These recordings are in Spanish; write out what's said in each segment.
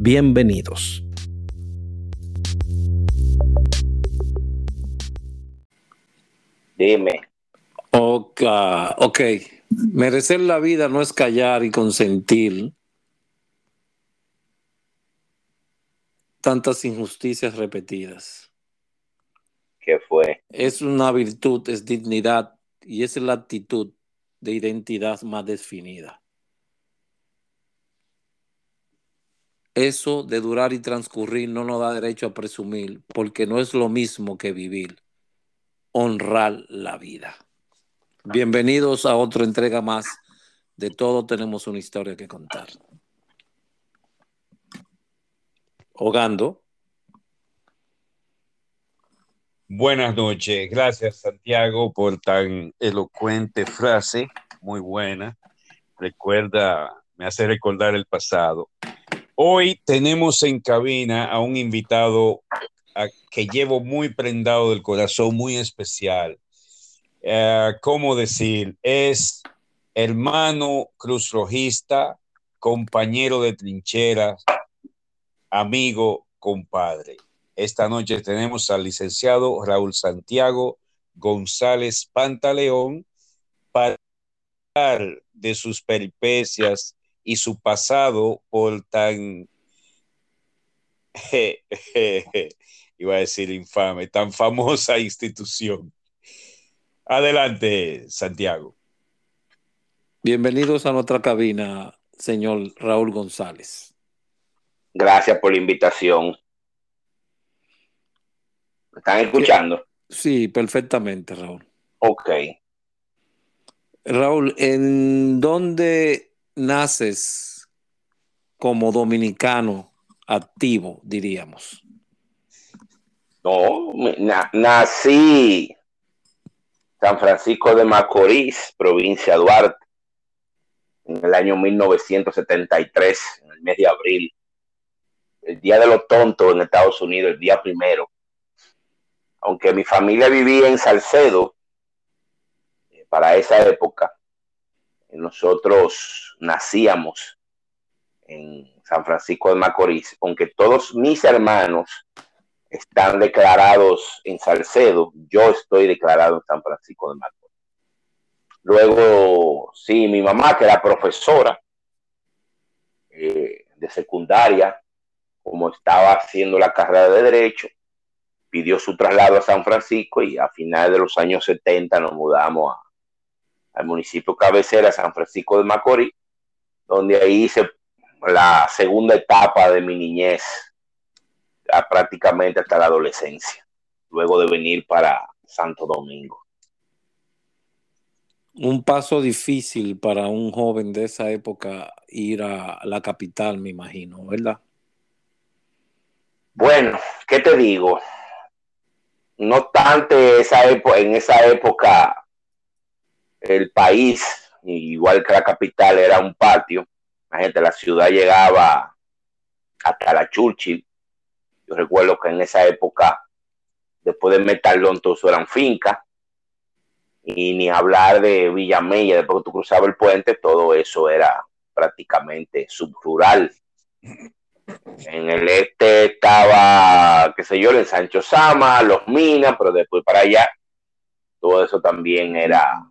Bienvenidos. Dime. Ok, ok. Merecer la vida no es callar y consentir tantas injusticias repetidas. ¿Qué fue? Es una virtud, es dignidad y es la actitud de identidad más definida. Eso de durar y transcurrir no nos da derecho a presumir, porque no es lo mismo que vivir, honrar la vida. Bienvenidos a otra entrega más de Todo tenemos una historia que contar. Hogando. Buenas noches. Gracias, Santiago, por tan elocuente frase. Muy buena. Recuerda, me hace recordar el pasado. Hoy tenemos en cabina a un invitado que llevo muy prendado del corazón, muy especial. Eh, ¿Cómo decir? Es hermano cruzrojista, compañero de trincheras, amigo, compadre. Esta noche tenemos al licenciado Raúl Santiago González Pantaleón para hablar de sus peripecias y su pasado por tan, iba a decir infame, tan famosa institución. Adelante, Santiago. Bienvenidos a nuestra cabina, señor Raúl González. Gracias por la invitación. ¿Me están escuchando? Sí, perfectamente, Raúl. Ok. Raúl, ¿en dónde naces como dominicano activo, diríamos? No, na nací San Francisco de Macorís, provincia de Duarte, en el año 1973, en el mes de abril. El Día de los Tontos en Estados Unidos, el día primero aunque mi familia vivía en Salcedo, eh, para esa época, nosotros nacíamos en San Francisco de Macorís, aunque todos mis hermanos están declarados en Salcedo, yo estoy declarado en San Francisco de Macorís. Luego, sí, mi mamá, que era profesora eh, de secundaria, como estaba haciendo la carrera de Derecho, pidió su traslado a San Francisco y a finales de los años 70 nos mudamos al municipio cabecera, San Francisco de Macorís, donde ahí hice la segunda etapa de mi niñez, prácticamente hasta la adolescencia, luego de venir para Santo Domingo. Un paso difícil para un joven de esa época ir a la capital, me imagino, ¿verdad? Bueno, ¿qué te digo? no obstante, esa en esa época el país, igual que la capital, era un patio. La gente, la ciudad llegaba hasta la Churchill. Yo recuerdo que en esa época, después de Metalón, todo eso eran fincas. Y ni hablar de Villamella, después que tú cruzabas el puente, todo eso era prácticamente subrural. En el este estaba, qué sé yo, el Sancho Sama, los Minas, pero después para allá, todo eso también era.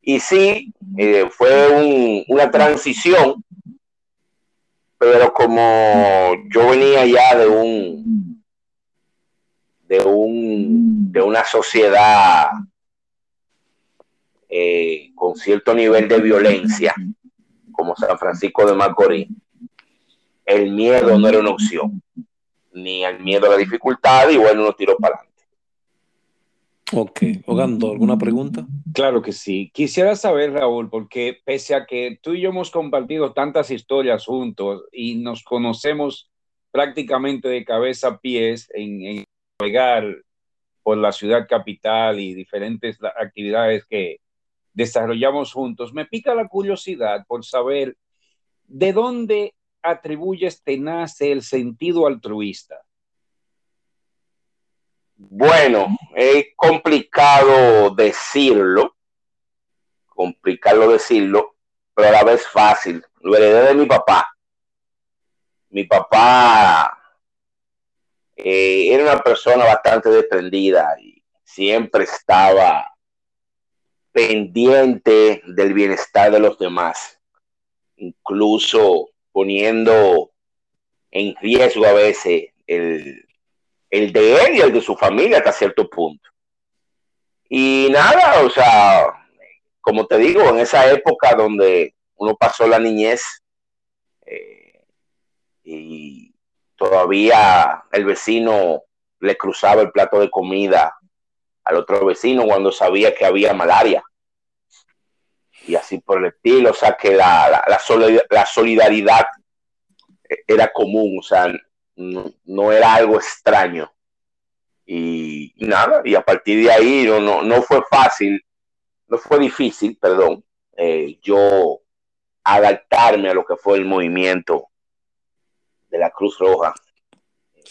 Y sí, eh, fue una transición, pero como yo venía ya de un, de un, de una sociedad eh, con cierto nivel de violencia, como San Francisco de Macorís, el miedo no era una opción, ni el miedo a la dificultad, y bueno, uno tiró para. Ok, Ogando, ¿alguna pregunta? Claro que sí. Quisiera saber, Raúl, porque pese a que tú y yo hemos compartido tantas historias juntos y nos conocemos prácticamente de cabeza a pies en, navegar por la ciudad capital y diferentes actividades que desarrollamos juntos, me pica la curiosidad por saber de dónde atribuyes te nace el sentido altruista. Bueno, es complicado decirlo, complicado decirlo, pero a la vez fácil. Lo heredé de mi papá. Mi papá eh, era una persona bastante desprendida y siempre estaba pendiente del bienestar de los demás, incluso poniendo en riesgo a veces el, el de él y el de su familia hasta cierto punto. Y nada, o sea, como te digo, en esa época donde uno pasó la niñez eh, y todavía el vecino le cruzaba el plato de comida al otro vecino cuando sabía que había malaria. Y así por el estilo, o sea que la, la solidaridad era común, o sea, no, era algo extraño. Y, nada, y a partir de ahí no, no, fue fácil, no fue difícil, perdón, eh, yo adaptarme a lo que fue el movimiento de la Cruz Roja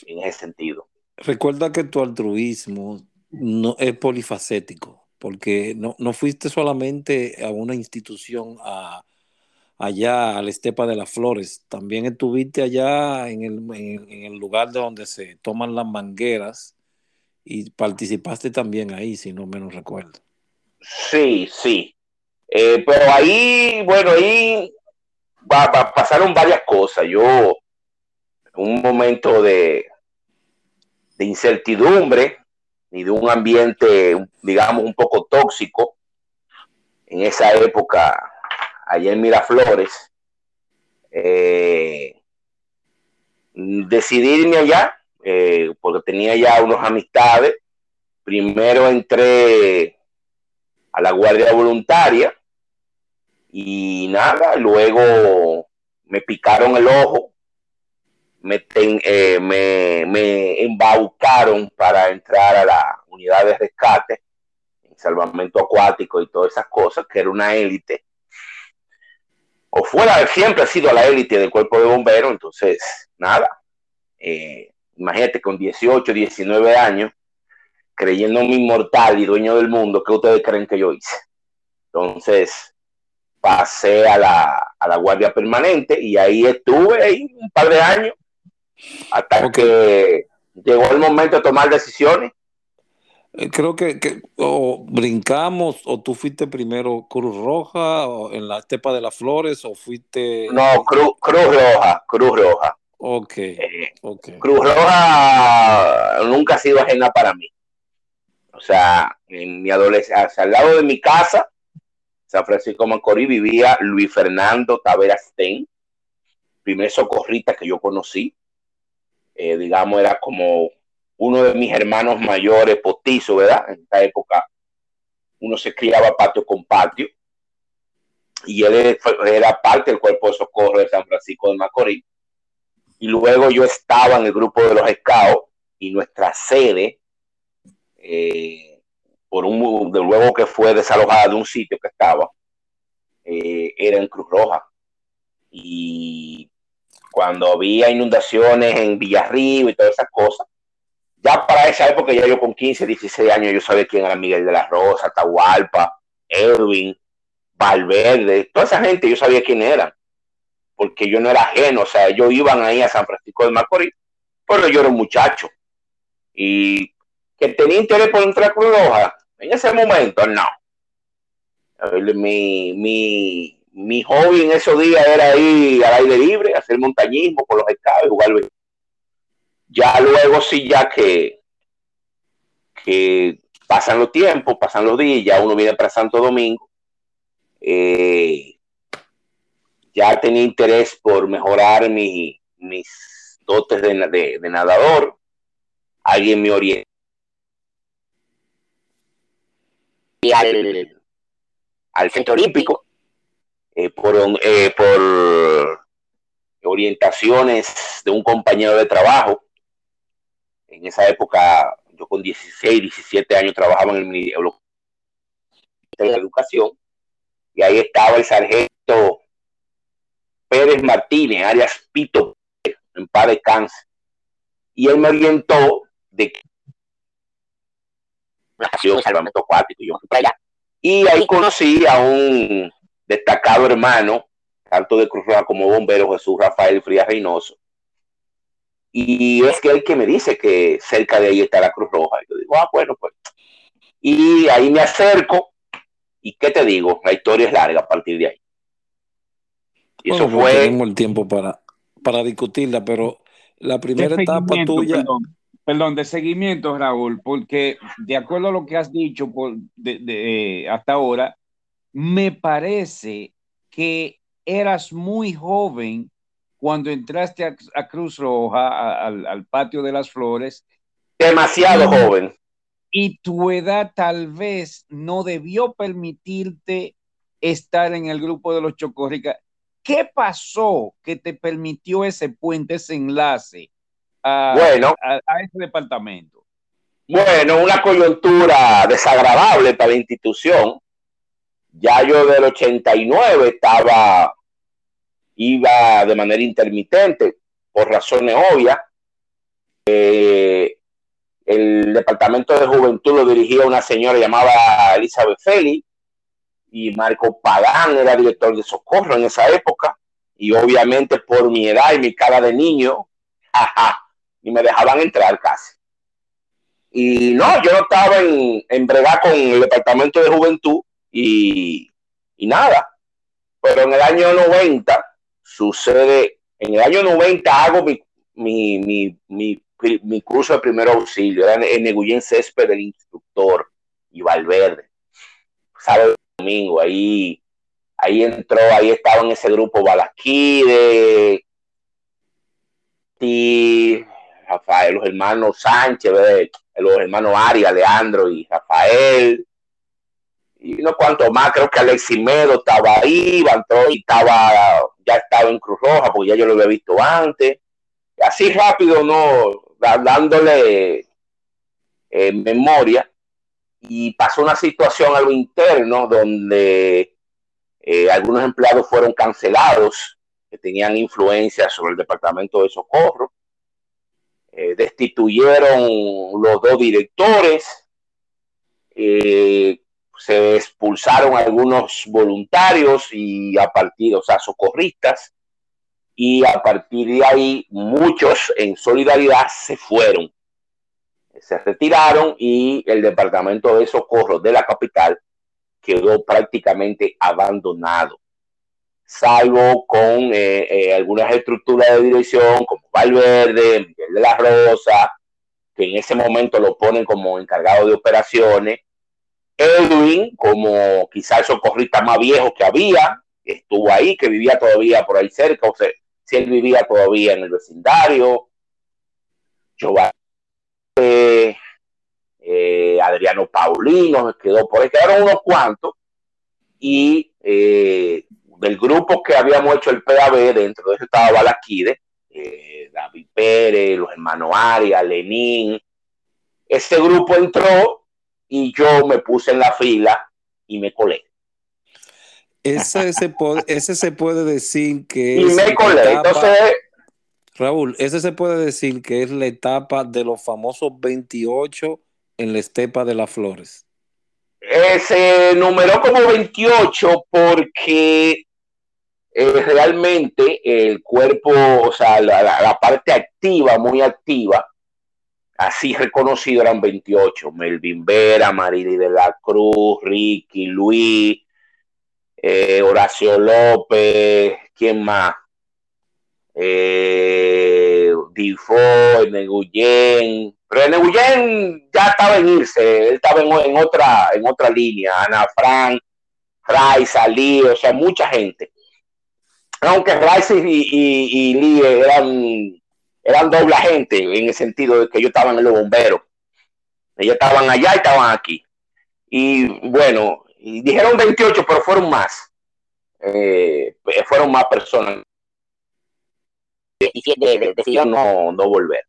en ese sentido. Recuerda que tu altruismo no es polifacético, porque no, no fuiste solamente a una institución a allá al Estepa de las Flores. También estuviste allá en el, en, el lugar de donde se toman las mangueras y participaste también ahí, si no menos recuerdo. Sí, sí. Eh, pero ahí, bueno, ahí pasaron varias cosas. Yo, un momento de, de incertidumbre y de un ambiente, digamos, un poco tóxico, en esa época allá en Miraflores, eh, decidí irme allá eh, porque tenía ya unas amistades. Primero entré a la Guardia Voluntaria y nada, luego me picaron el ojo, me, eh, me, me embaucaron para entrar a la unidad de rescate, salvamento acuático y todas esas cosas, que era una élite o fuera, siempre ha sido la élite del cuerpo de bomberos, entonces, nada. Eh, imagínate con 18, 19 años, creyéndome inmortal y dueño del mundo, ¿qué ustedes creen que yo hice? Entonces, pasé a la, a la guardia permanente y ahí estuve ahí un par de años hasta que llegó el momento de tomar decisiones creo que, o brincamos, o tú fuiste primero Cruz Roja, o en la Estepa de las Flores, o fuiste... No, Cruz, Roja, Cruz Roja. Ok, eh, Cruz Roja nunca ha sido ajena para mí. O sea, en mi adolescencia, al lado de mi casa, San Francisco Macorís, vivía Luis Fernando Taveras Ten, primer socorrista que yo conocí. Eh, digamos, era como uno de mis hermanos mayores, postizo, ¿verdad? En esta época uno se criaba patio con patio y él era parte del cuerpo de socorro de San Francisco de Macorís. Y luego yo estaba en el grupo de los scouts y nuestra sede, eh, por un de luego que fue desalojada de un sitio que estaba, eh, era en Cruz Roja. Y cuando había inundaciones en Villarrío y todas esas cosas, ya para esa época, ya yo con 15, 16 años, yo sabía quién era Miguel de la Rosa, Tahualpa, Edwin, Valverde, toda esa gente yo sabía quién era, porque yo no era ajeno, o sea, ellos iban ahí a San Francisco de Macorís, pero yo era un muchacho. Y que tenía interés por entrar a Cruz Roja, en ese momento, no. Mi, mi, mi hobby en esos días era ir al aire libre, hacer montañismo por los estados, jugar ya luego sí, ya que, que pasan los tiempos, pasan los días, ya uno viene para Santo Domingo, eh, ya tenía interés por mejorar mis dotes de, nadador, alguien me orientó. Al, al centro olímpico. Eh, por, eh, por orientaciones de un compañero de trabajo. En esa época, yo con 16, 17 años trabajaba en el Ministerio de Educación y ahí estaba el sargento Pérez Martínez, alias Pito, en paz de cáncer. Y él me orientó de que salvamento acuático, yo fui para allá. Y ahí conocí a un destacado hermano, tanto de Cruz Roja como bombero, Jesús Rafael Frías Reynoso. Y es que él que me dice que cerca de ahí está la Cruz Roja. Y yo digo, ah, bueno, pues. Y ahí me acerco. ¿Y qué te digo? La historia es larga a partir de ahí. Y eso pues, fue. Tenemos el tiempo para, para discutirla, pero la primera etapa tuya. Perdón, de seguimiento, Raúl, porque de acuerdo a lo que has dicho por, de, hasta ahora, me parece que eras muy joven cuando entraste a, Cruz Roja, al, patio de las flores. Demasiado joven. Y tu edad tal vez no debió permitirte estar en el grupo de los Chocorrica. ¿Qué pasó que te permitió ese puente, ese enlace a, bueno, a, ese departamento? Bueno, una coyuntura desagradable para la institución. Ya yo del 89 estaba, iba de manera intermitente, por razones obvias. Eh, el departamento de juventud lo dirigía una señora llamada Elizabeth Feli y Marco Pagán era director de socorro en esa época. Y obviamente por mi edad y mi cara de niño, ajá, y me dejaban entrar casi. Y no, yo no estaba en, en con el departamento de juventud y, y nada. Pero en el año 90 sucede, en el año 90 hago mi, mi, mi, mi, mi curso de primer auxilio, era en Eguyen Césped del instructor y Valverde. Sábado domingo, ahí, ahí entró, ahí estaba en ese grupo Balasquide, y Rafael, los hermanos Sánchez, los hermanos Arias, Leandro y Rafael, y no cuanto más, creo que Alexis Medo estaba ahí, y estaba, ya estaba en Cruz Roja, porque ya yo lo había visto antes. Así rápido, no, dándole eh, memoria. Y pasó una situación a lo interno donde eh, algunos empleados fueron cancelados que tenían influencia sobre el departamento de socorro. Eh, destituyeron los dos directores. Eh, se expulsaron algunos voluntarios y a partir, o socorristas, y a partir de ahí muchos en solidaridad se fueron, se retiraron y el departamento de socorro de la capital quedó prácticamente abandonado, salvo con eh, eh, algunas estructuras de dirección como Valverde, Miguel de la Rosa, que en ese momento lo ponen como encargado de operaciones, Edwin, como quizás el socorrista más viejo que había, estuvo ahí, que vivía todavía por ahí cerca, o sea, si él vivía todavía en el vecindario, Giovanni, eh, Adriano Paulino, quedó por ahí, quedaron unos cuantos, y eh, del grupo que habíamos hecho el PAB, dentro de eso estaba Balaquide, eh, David Pérez, los hermanos Arias, Lenín, ese grupo entró y yo me puse en la fila y me colé. Ese se puede, ese se puede decir que y me colé. Entonces, Raúl, ese se puede decir que es la etapa de los famosos 28 en la estepa de las flores. Se numeró como 28 porque eh, realmente el cuerpo, o sea, la, la, parte activa, muy activa, así reconocido eran 28. Melvin Vera, Marily de la Cruz, Ricky, Luis, eh, Horacio López, ¿quién más? Eh, Difo, Neguyen. Pero Neguyen ya estaba en irse, él estaba en, otra, en otra línea. Ana Frank, Raiza, Lee, o sea, mucha gente. Aunque Raiza y, y, eran eran doble gente en el sentido de que ellos estaban en los bomberos. Ellos estaban allá y estaban aquí. Y bueno, dijeron 28, pero fueron más. Eh, fueron más personas. decidió no, no volver.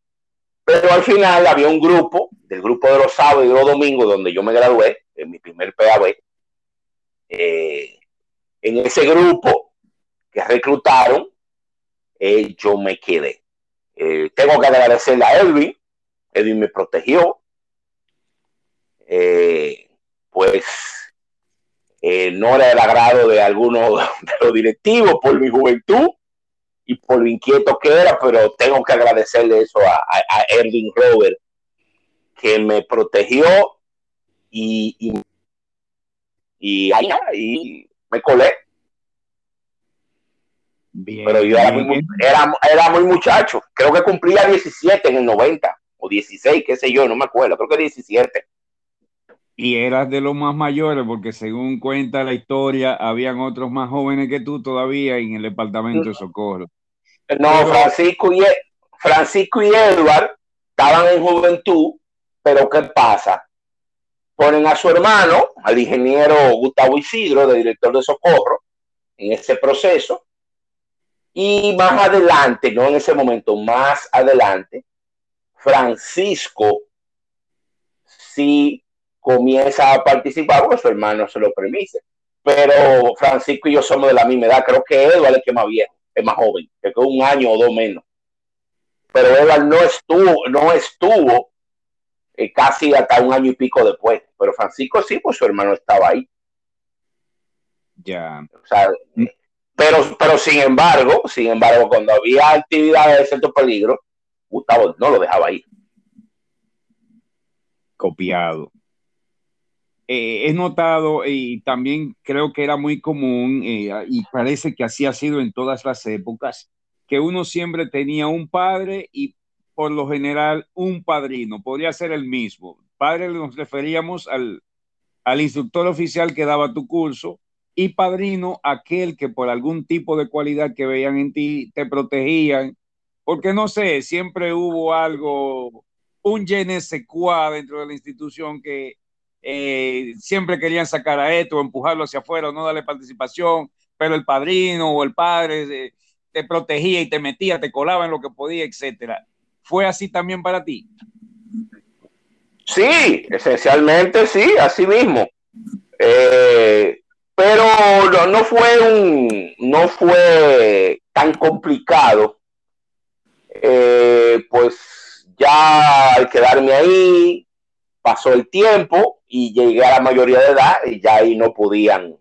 Pero al final había un grupo, del grupo de los sábados y los domingos, donde yo me gradué, en mi primer PAB. Eh, en ese grupo que reclutaron, eh, yo me quedé. Eh, tengo que agradecerle a Edwin. Edwin me protegió. pues no era el agrado de algunos de los directivos por mi juventud y por lo inquieto que era, pero tengo que agradecerle eso a, a, Erwin Robert, que me protegió y, y, y, me colé. Pero yo era muy, era, muy muchacho, creo que cumplía 17 en el 90 o 16, qué sé yo, no me acuerdo, creo que 17 y eras de los más mayores, porque según cuenta la historia, habían otros más jóvenes que tú todavía en el departamento de socorro. No, Francisco y, Francisco y Edward estaban en juventud, pero ¿qué pasa? Ponen a su hermano, al ingeniero Gustavo Isidro, de director de socorro, en ese proceso, y más adelante, no en ese momento, más adelante, Francisco sí comienza a participar porque su hermano se lo permite. Pero Francisco y yo somos de la misma edad, creo que Edward es el que más viejo es más joven, que un año o dos menos. Pero Edward no estuvo, no estuvo eh, casi hasta un año y pico después. Pero Francisco sí, pues su hermano estaba ahí. Ya. Pero, pero sin embargo, sin embargo, cuando había actividades de cierto peligro, Gustavo no lo dejaba ahí. Copiado. Eh, he notado y también creo que era muy común eh, y parece que así ha sido en todas las épocas, que uno siempre tenía un padre y por lo general un padrino, podría ser el mismo. Padre nos referíamos al, al instructor oficial que daba tu curso y padrino aquel que por algún tipo de cualidad que veían en ti te protegían, porque no sé, siempre hubo algo, un je dentro de la institución que eh, siempre querían sacar a esto, empujarlo hacia afuera, no darle participación, pero el padrino o el padre eh, te protegía y te metía, te colaba en lo que podía, etcétera. ¿Fue así también para ti? Sí, esencialmente sí, así mismo. Eh, pero no, fue un, no fue tan complicado. pues ya al quedarme ahí, pasó el tiempo, y llegué a la mayoría de edad y ya ahí no podían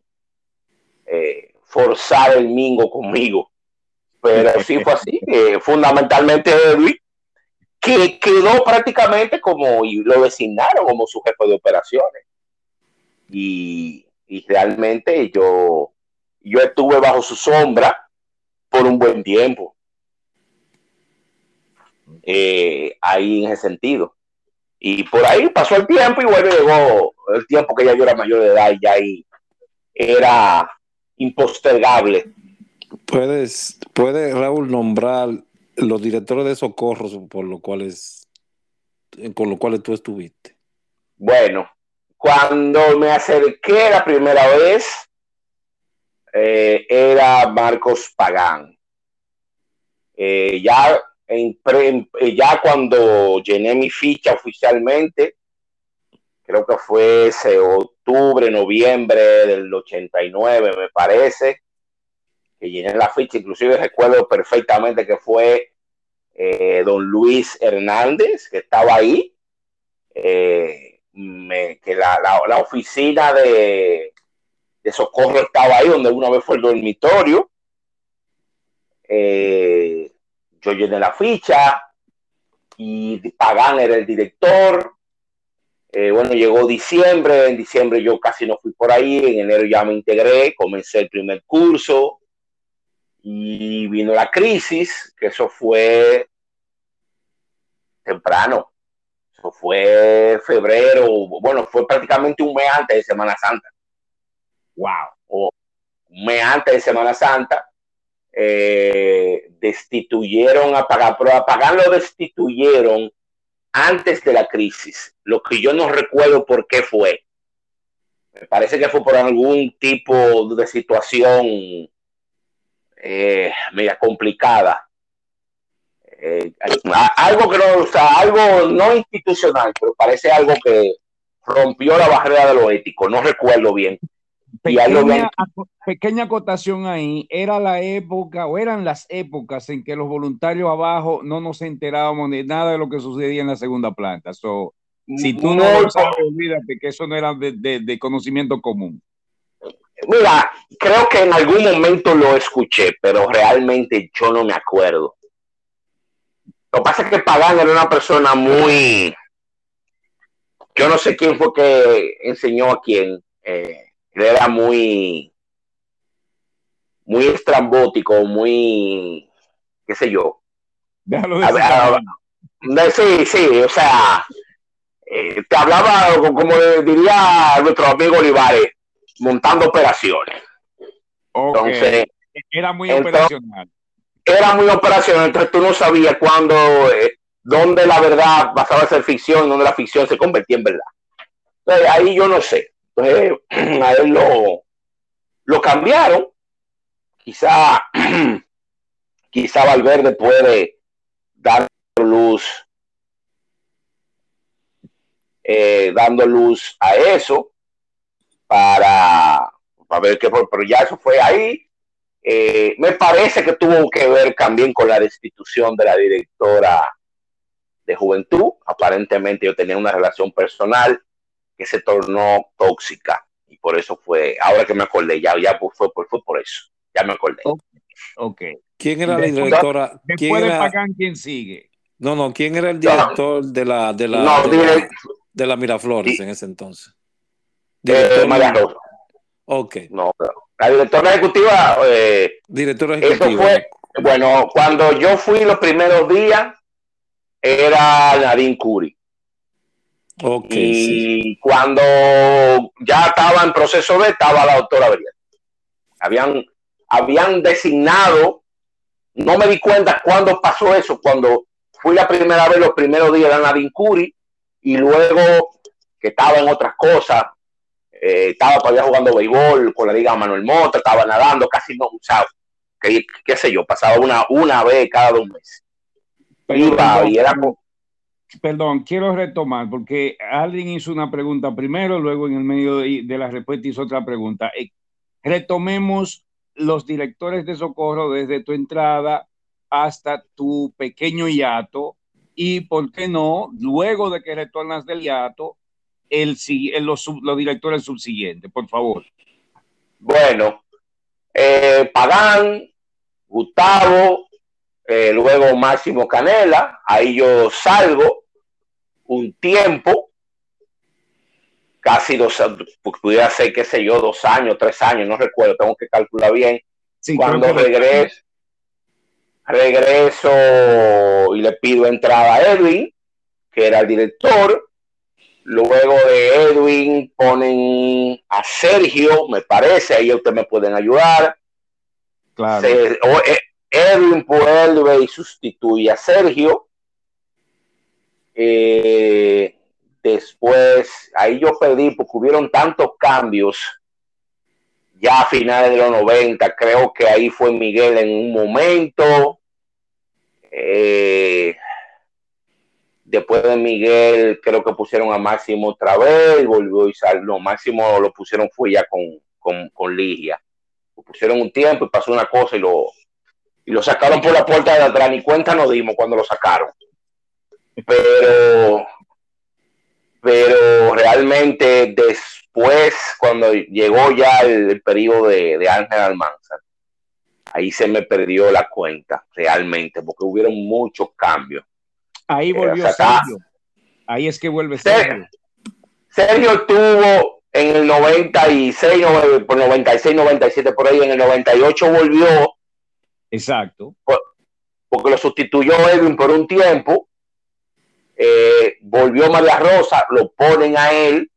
eh, forzar el mingo conmigo. Pero sí fue así, eh, fundamentalmente Edwin, que quedó prácticamente como, y lo designaron como su jefe de operaciones. Y, realmente yo, yo estuve bajo su sombra por un buen tiempo. Eh, ahí en ese sentido. Y por ahí pasó el tiempo y bueno, llegó el tiempo que ya yo era mayor de edad y ya ahí era impostergable. Puedes, puede Raúl nombrar los directores de socorro por los cuales, con los cuales tú estuviste. Bueno, cuando me acerqué la primera vez, eh, era Marcos Pagán. Eh, ya eh, ya cuando llené mi ficha oficialmente, creo que fue ese octubre, noviembre del 89, me parece, que llené la ficha, inclusive recuerdo perfectamente que fue don Luis Hernández, que estaba ahí, eh, que la, la, oficina de, de, socorro estaba ahí, donde una vez fue el dormitorio. Eh, yo llené la ficha y Pagán era el director. Eh, bueno, llegó diciembre, en diciembre yo casi no fui por ahí, en enero ya me integré, comencé el primer curso y vino la crisis, que eso fue temprano, fue febrero, bueno, fue prácticamente un mes antes de Semana Santa. Wow, o un mes antes de Semana Santa eh, destituyeron a Pagán, pero a lo destituyeron antes de la crisis, lo que yo no recuerdo por qué fue. Me parece que fue por algún tipo de situación eh, media complicada. Eh, algo que no, o sea, algo no institucional, pero parece algo que rompió la barrera de lo ético, no recuerdo bien. Pequeña, pequeña acotación ahí, era la época o eran las épocas en que los voluntarios abajo no nos enterábamos de nada de lo que sucedía en la segunda planta. So, si tú no, lo sabes, olvídate que eso no era de, de, conocimiento común. Mira, creo que en algún momento lo escuché, pero realmente yo no me acuerdo. Lo que pasa es que Pagán era una persona muy... Yo no sé quién fue que enseñó a quién. Eh, era muy, muy estrambótico, muy, qué sé yo. Déjalo de sí, sí, o sea, eh, te hablaba, como diría nuestro amigo Olivares, montando operaciones. Entonces, era muy operacional. Era muy operacional, entonces tú no sabías cuándo, eh, dónde la verdad pasaba a ser ficción, dónde la ficción se convertía en verdad. Entonces, ahí yo no sé. Entonces, a él lo, lo cambiaron. Quizá, quizá Valverde puede dar luz, eh, dando luz a eso para, para ver qué fue, pero ya eso fue ahí. Eh, me parece que tuvo que ver también con la destitución de la directora de juventud. Aparentemente yo tenía una relación personal que se tornó tóxica y por eso fue, ahora que me acordé, ya, ya fue, fue, fue por eso, ya me acordé. Ok. ¿Quién era la directora? Después de Pagán, ¿quién sigue? No, no, ¿quién era el director de la de la, de, la, Miraflores en ese entonces? Eh, María Rosa. Ok. No, la directora ejecutiva. Eh, directora ejecutiva. fue, bueno, cuando yo fui los primeros días, era Nadine Curi y cuando ya estaba en proceso de, estaba la doctora Beriel. Habían, habían designado, no me di cuenta cuándo pasó eso, cuando fui la primera vez, los primeros días de Nadine Curi, y luego que estaba en otras cosas, eh, estaba todavía jugando béisbol con la Liga Manuel Mota, estaba nadando, casi no usaba, qué, qué sé yo, pasaba una, una vez cada dos meses. Iba, y era, perdón, quiero retomar porque alguien hizo una pregunta primero, luego en el medio de, la respuesta hizo otra pregunta. Eh, retomemos los directores de socorro desde tu entrada hasta tu pequeño hiato y, ¿por qué no? Luego de que retornas del hiato, el, los, los directores subsiguientes, por favor. Bueno, eh, Pagán, Gustavo, eh, luego Máximo Canela, ahí yo salgo un tiempo, casi dos, pudiera ser, qué sé yo, dos años, tres años, no recuerdo, tengo que calcular bien. Cuando regreso, regreso y le pido entrada a Edwin, que era el director. Luego de Edwin ponen a Sergio, me parece, ahí ustedes me pueden ayudar. Claro. Eh, Edwin vuelve y sustituye a Sergio. Eh, después, ahí yo perdí porque hubieron tantos cambios ya a finales de los 90. Creo que ahí fue Miguel en un momento. Eh, después de Miguel, creo que pusieron a Máximo otra vez, volvió y salió. Máximo lo pusieron fue ya con, con, con Ligia. Lo pusieron un tiempo y pasó una cosa y lo, y lo sacaron por la puerta de atrás, ni cuenta nos dimos cuando lo sacaron. Pero, pero realmente después, cuando llegó ya el, periodo de, Ángel Almanzar, ahí se me perdió la cuenta, realmente, porque hubieron muchos cambios. Ahí volvió Sergio. Ahí es que vuelve Sergio. Sergio estuvo en el 96, por 96, 97, por ahí, en el 98 volvió Exacto. Porque lo sustituyó Edwin por un tiempo. Eh, volvió María Rosa, lo ponen a él.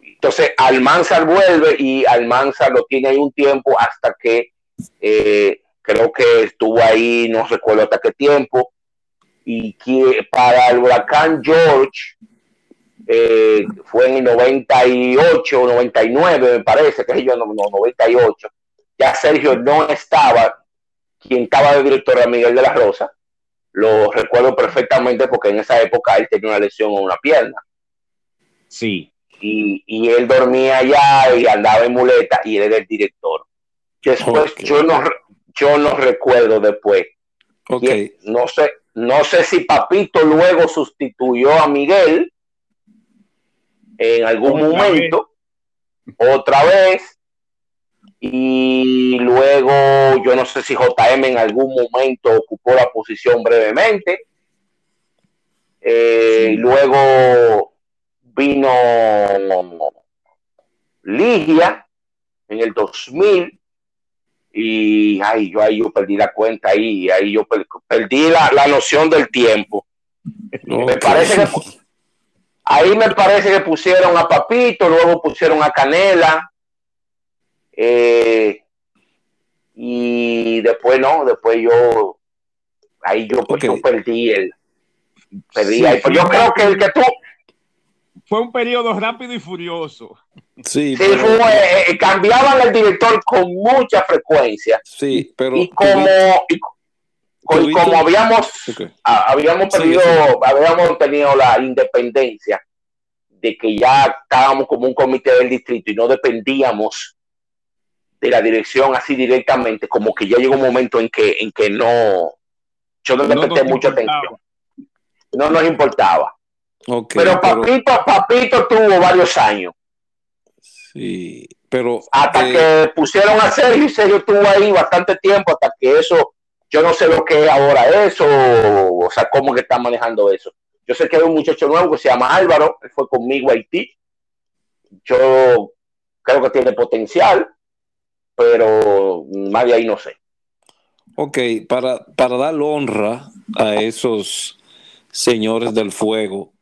Entonces Almanzar vuelve y Almanzar lo tiene ahí un tiempo hasta que eh, creo que estuvo ahí, no recuerdo hasta qué tiempo. Y que para el huracán George eh, fue en el 98 o 99, me parece, que es yo, no, 98 ya Sergio no estaba, quien estaba de director era Miguel de la Rosa. Lo recuerdo perfectamente porque en esa época él tenía una lesión en una pierna. Sí. Y, él dormía allá y andaba en muleta y él era el director. Después yo no yo no recuerdo después. Okay. No sé, no sé si Papito luego sustituyó a Miguel en algún momento, otra vez, y luego yo no sé si JM en algún momento ocupó la posición brevemente. Eh, luego vino Ligia en el 2000 y ay, yo ahí yo perdí la cuenta ahí, ahí yo perdí la, noción del tiempo. Me parece que ahí me parece que pusieron a Papito, luego pusieron a Canela, eh, y después no, después yo ahí yo, pues, perdí el perdí ahí. yo creo que el que tú fue un periodo rápido y furioso. Sí, fue, eh, eh, cambiaban el director con mucha frecuencia. Sí, pero y como, como habíamos habíamos perdido, habíamos tenido la independencia de que ya estábamos como un comité del distrito y no dependíamos de la dirección así directamente, como que ya llegó un momento en que en que no yo no le presté mucha atención. No nos importaba pero Papito, Papito tuvo varios años. Sí, pero. Hasta eh, que pusieron a Sergio y Sergio estuvo ahí bastante tiempo, hasta que eso, yo no sé lo que es ahora eso, o sea, cómo que están manejando eso. Yo sé que hay un muchacho nuevo que se llama Álvaro, él fue conmigo a Haití. Yo creo que tiene potencial, pero más de ahí no sé. Ok, para, para dar honra a esos señores del fuego,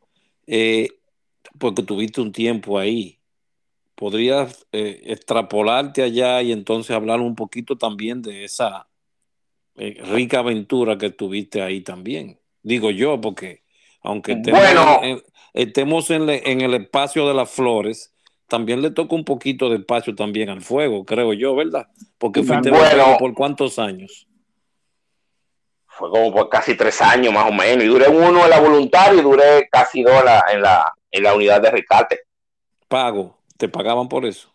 eh, porque tuviste un tiempo ahí. ¿Podrías eh, extrapolarte allá y entonces hablar un poquito también de esa eh, rica aventura que tuviste ahí también? Digo yo, porque aunque estemos, en, el espacio de las flores, también le toca un poquito de espacio también al fuego, creo yo, ¿verdad? Porque fuiste bueno, por cuántos años fue como por casi tres años más o menos. Y duré uno en la voluntaria y duré casi dos en la, en la, unidad de rescate. ¿Pago? ¿Te pagaban por eso?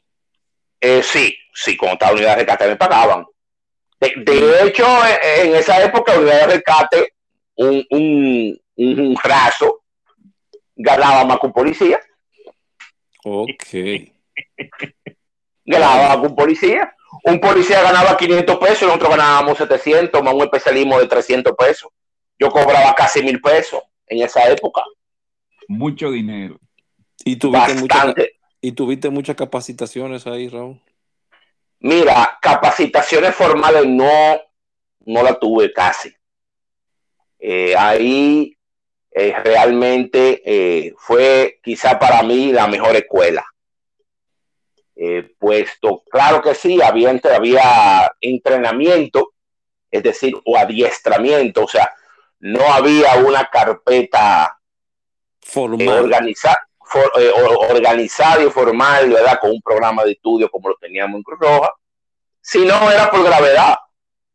Eh, sí, sí, como estaba unidad de rescate me pagaban. De, hecho, e, en esa época, unidad de rescate, un, un, un raso ganaba más con policía. Ok. ganaba más con policía un policía ganaba 500 pesos y nosotros ganábamos 700, más un especialismo de 300 pesos. Yo cobraba casi mil pesos en esa época. Mucho dinero. ¿Y tuviste, ¿Y tuviste muchas capacitaciones ahí, Raúl? Mira, capacitaciones formales no, no la tuve casi. Eh, ahí eh, realmente eh, fue quizá para mí la mejor escuela. Puesto, claro que sí, había, había entrenamiento, es decir, o adiestramiento, o sea, no había una carpeta formal. organizada, eh, organizada y formal, ¿verdad? Con un programa de estudio como lo teníamos en Cruz Roja, sino era por gravedad.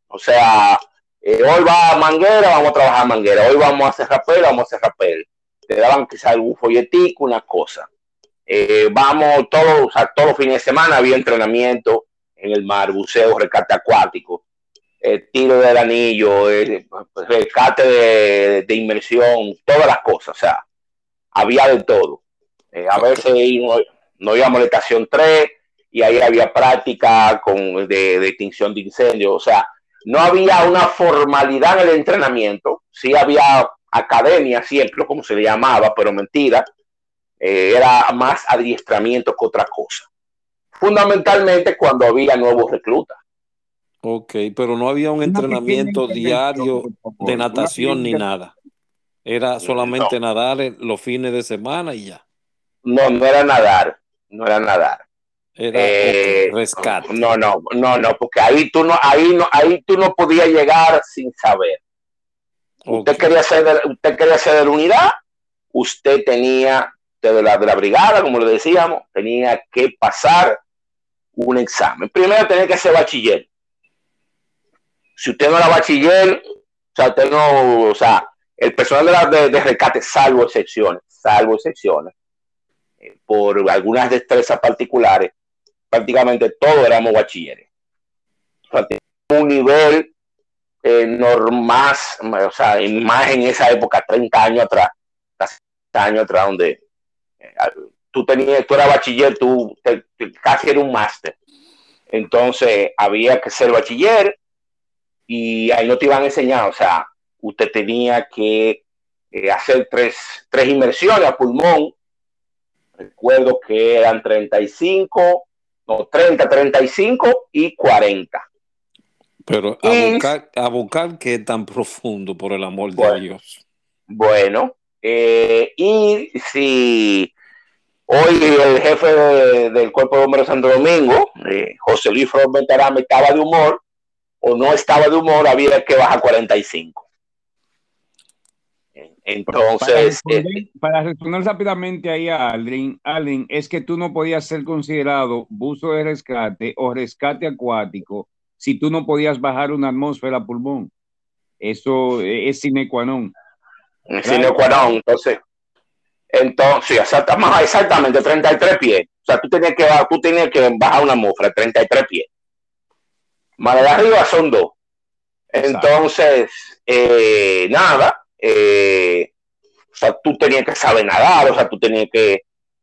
O sea, eh, hoy va a Manguera, vamos a trabajar Manguera, hoy vamos a hacer rapel, vamos a hacer rapel. Te daban quizás algún folletico, una cosa. Eh, vamos todos, todos los fines de semana había entrenamiento en el mar, buceo, rescate acuático, eh, tiro del anillo, eh, rescate de, inmersión, todas las cosas, o sea, había de todo. A veces no, íbamos a la estación 3 y ahí había práctica con, de, de extinción de incendios, o sea, no había una formalidad en el entrenamiento, sí había academia siempre, como se le llamaba, pero mentira, eh, era más adiestramiento que otra cosa. Fundamentalmente cuando había nuevos reclutas. Ok, pero no había un entrenamiento diario de natación ni nada. Era solamente nadar los fines de semana y ya. No, no era nadar, no era nadar. Era eh, rescate. No, no, no, no, porque ahí tú no, ahí no, ahí tú no podías llegar sin saber. Usted quería ser, usted quería ser de la unidad, usted tenía de la, de la brigada, como le decíamos, tenía que pasar un examen. Primero tenía que ser bachiller. Si usted no era bachiller, o sea, usted no, o sea, el personal de, de, rescate, salvo excepciones, salvo excepciones, por algunas destrezas particulares, prácticamente todos éramos bachilleres. Un nivel eh, normal, o sea, más en esa época, 30 años atrás, casi 30 años atrás, donde eh, tú tenías, tú eras bachiller, tú casi era un máster. Entonces había que ser bachiller y ahí no te iban a enseñar, o sea, usted tenía que eh, hacer tres, tres inmersiones a pulmón. Recuerdo que eran 35, no, 30, 35 y 40. Pero a, buscar, a buscar qué tan profundo, por el amor de Dios. Bueno, eh, y si Hoy el jefe del Cuerpo de Bomberos Santo Domingo, eh, José Luis Flor Ventarame, estaba de humor o no estaba de humor, había que bajar 45. Entonces. Para responder, rápidamente ahí a Aldrin, Aldrin, es que tú no podías ser considerado buzo de rescate o rescate acuático si tú no podías bajar una atmósfera pulmón. Eso es sine qua non. Sine qua non. Entonces, entonces, exactamente 33 pies. O sea, tú tenías que, tú tenías que bajar una mofra, 33 pies. Más de arriba son dos. Entonces, eh, nada, eh, o sea, tú tenías que saber nadar, o sea, tú tenías que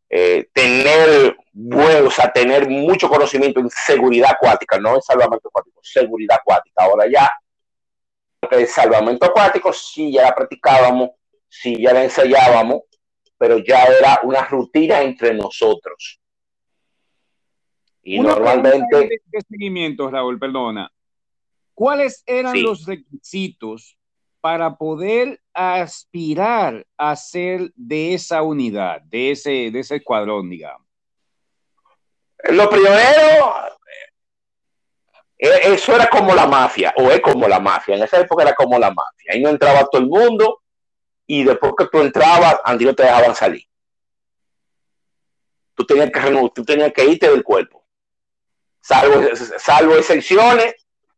eh, tener bueno, o sea, tener mucho conocimiento en seguridad acuática, no en salvamento acuático, seguridad acuática. Ahora ya, el salvamento acuático sí ya la practicábamos, sí ya la ensayábamos, pero ya era una rutina entre nosotros. Y normalmente... De, seguimiento, Raúl, perdona. ¿Cuáles eran los requisitos para poder aspirar a ser de esa unidad, de ese, de ese escuadrón, digamos? Lo primero, eh, eso era como la mafia, o es como la mafia. En esa época era como la mafia. Ahí no entraba todo el mundo y después que tú entrabas, Andy no te dejaban salir. Tú tenías que, tú tenías que irte del cuerpo. Salvo, salvo excepciones,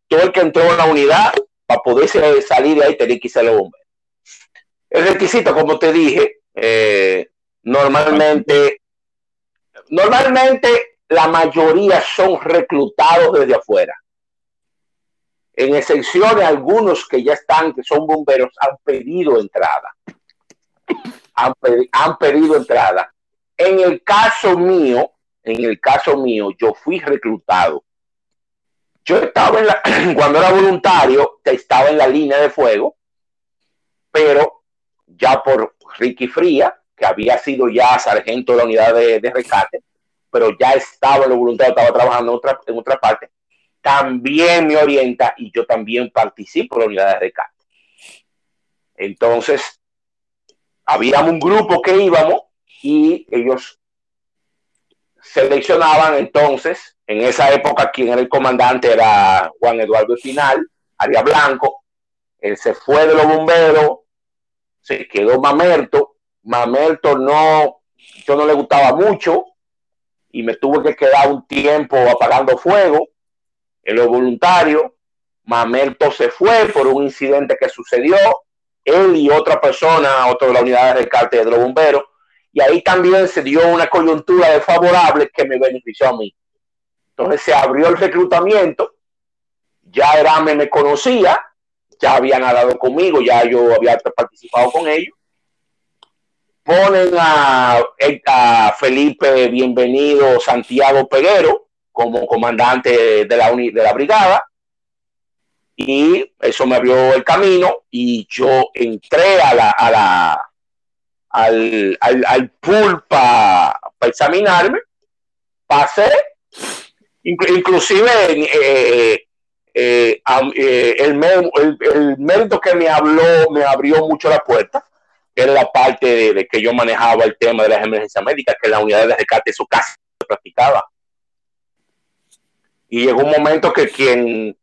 todo el que entró en la unidad, para poder salir de ahí, tenía que irse a. El requisito, como te dije, eh, normalmente, normalmente la mayoría son reclutados desde afuera. En excepciones, algunos que ya están, que son bomberos, han pedido entrada. Han, han pedido entrada. En el caso mío, en el caso mío, yo fui reclutado. Yo estaba en la, cuando era voluntario, estaba en la línea de fuego, pero ya por Ricky Fría, que había sido ya sargento de la unidad de, rescate, pero ya estaba en lo voluntario, estaba trabajando en otra, en otra parte, también me orienta y yo también participo en la unidad de rescate. Entonces, habíamos un grupo que íbamos y ellos seleccionaban entonces, en esa época quien era el comandante era Juan Eduardo Espinal, Aria Blanco, él se fue de los bomberos, se quedó Mamerto, Mamerto no, yo no le gustaba mucho y me tuve que quedar un tiempo apagando fuego, en lo voluntario. Mamerto se fue por un incidente que sucedió, él y otra persona, otro de la unidad de rescate de los bomberos, y ahí también se dio una coyuntura desfavorable que me benefició a mí. Entonces se abrió el reclutamiento, ya Erame me conocía, ya había nadado conmigo, ya yo había participado con ellos. Ponen a, Felipe Bienvenido Santiago Peguero, como comandante de la, de la brigada y eso me abrió el camino y yo entré a la, a la al, al, al pool para examinarme, pasé, inclusive eh, eh, eh, el, el, mérito que me habló, me abrió mucho la puerta, era la parte de, que yo manejaba el tema de las emergencias médicas, que la unidad de rescate eso casi se practicaba. Y llegó un momento que quien,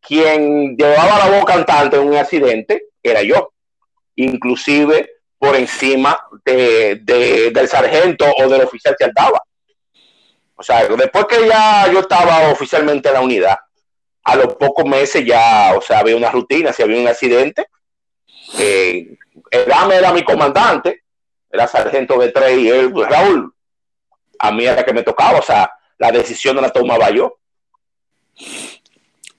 quien llevaba la voz cantante en un accidente era yo, inclusive por encima de, del sargento o del oficial que andaba. O sea, después que ya yo estaba oficialmente en la unidad, a los pocos meses ya, o sea, había una rutina, si había un accidente. Eh, el GAME era mi comandante, era sargento de tres y él, pues, Raúl, a mí era que me tocaba, o sea, la decisión no la tomaba yo.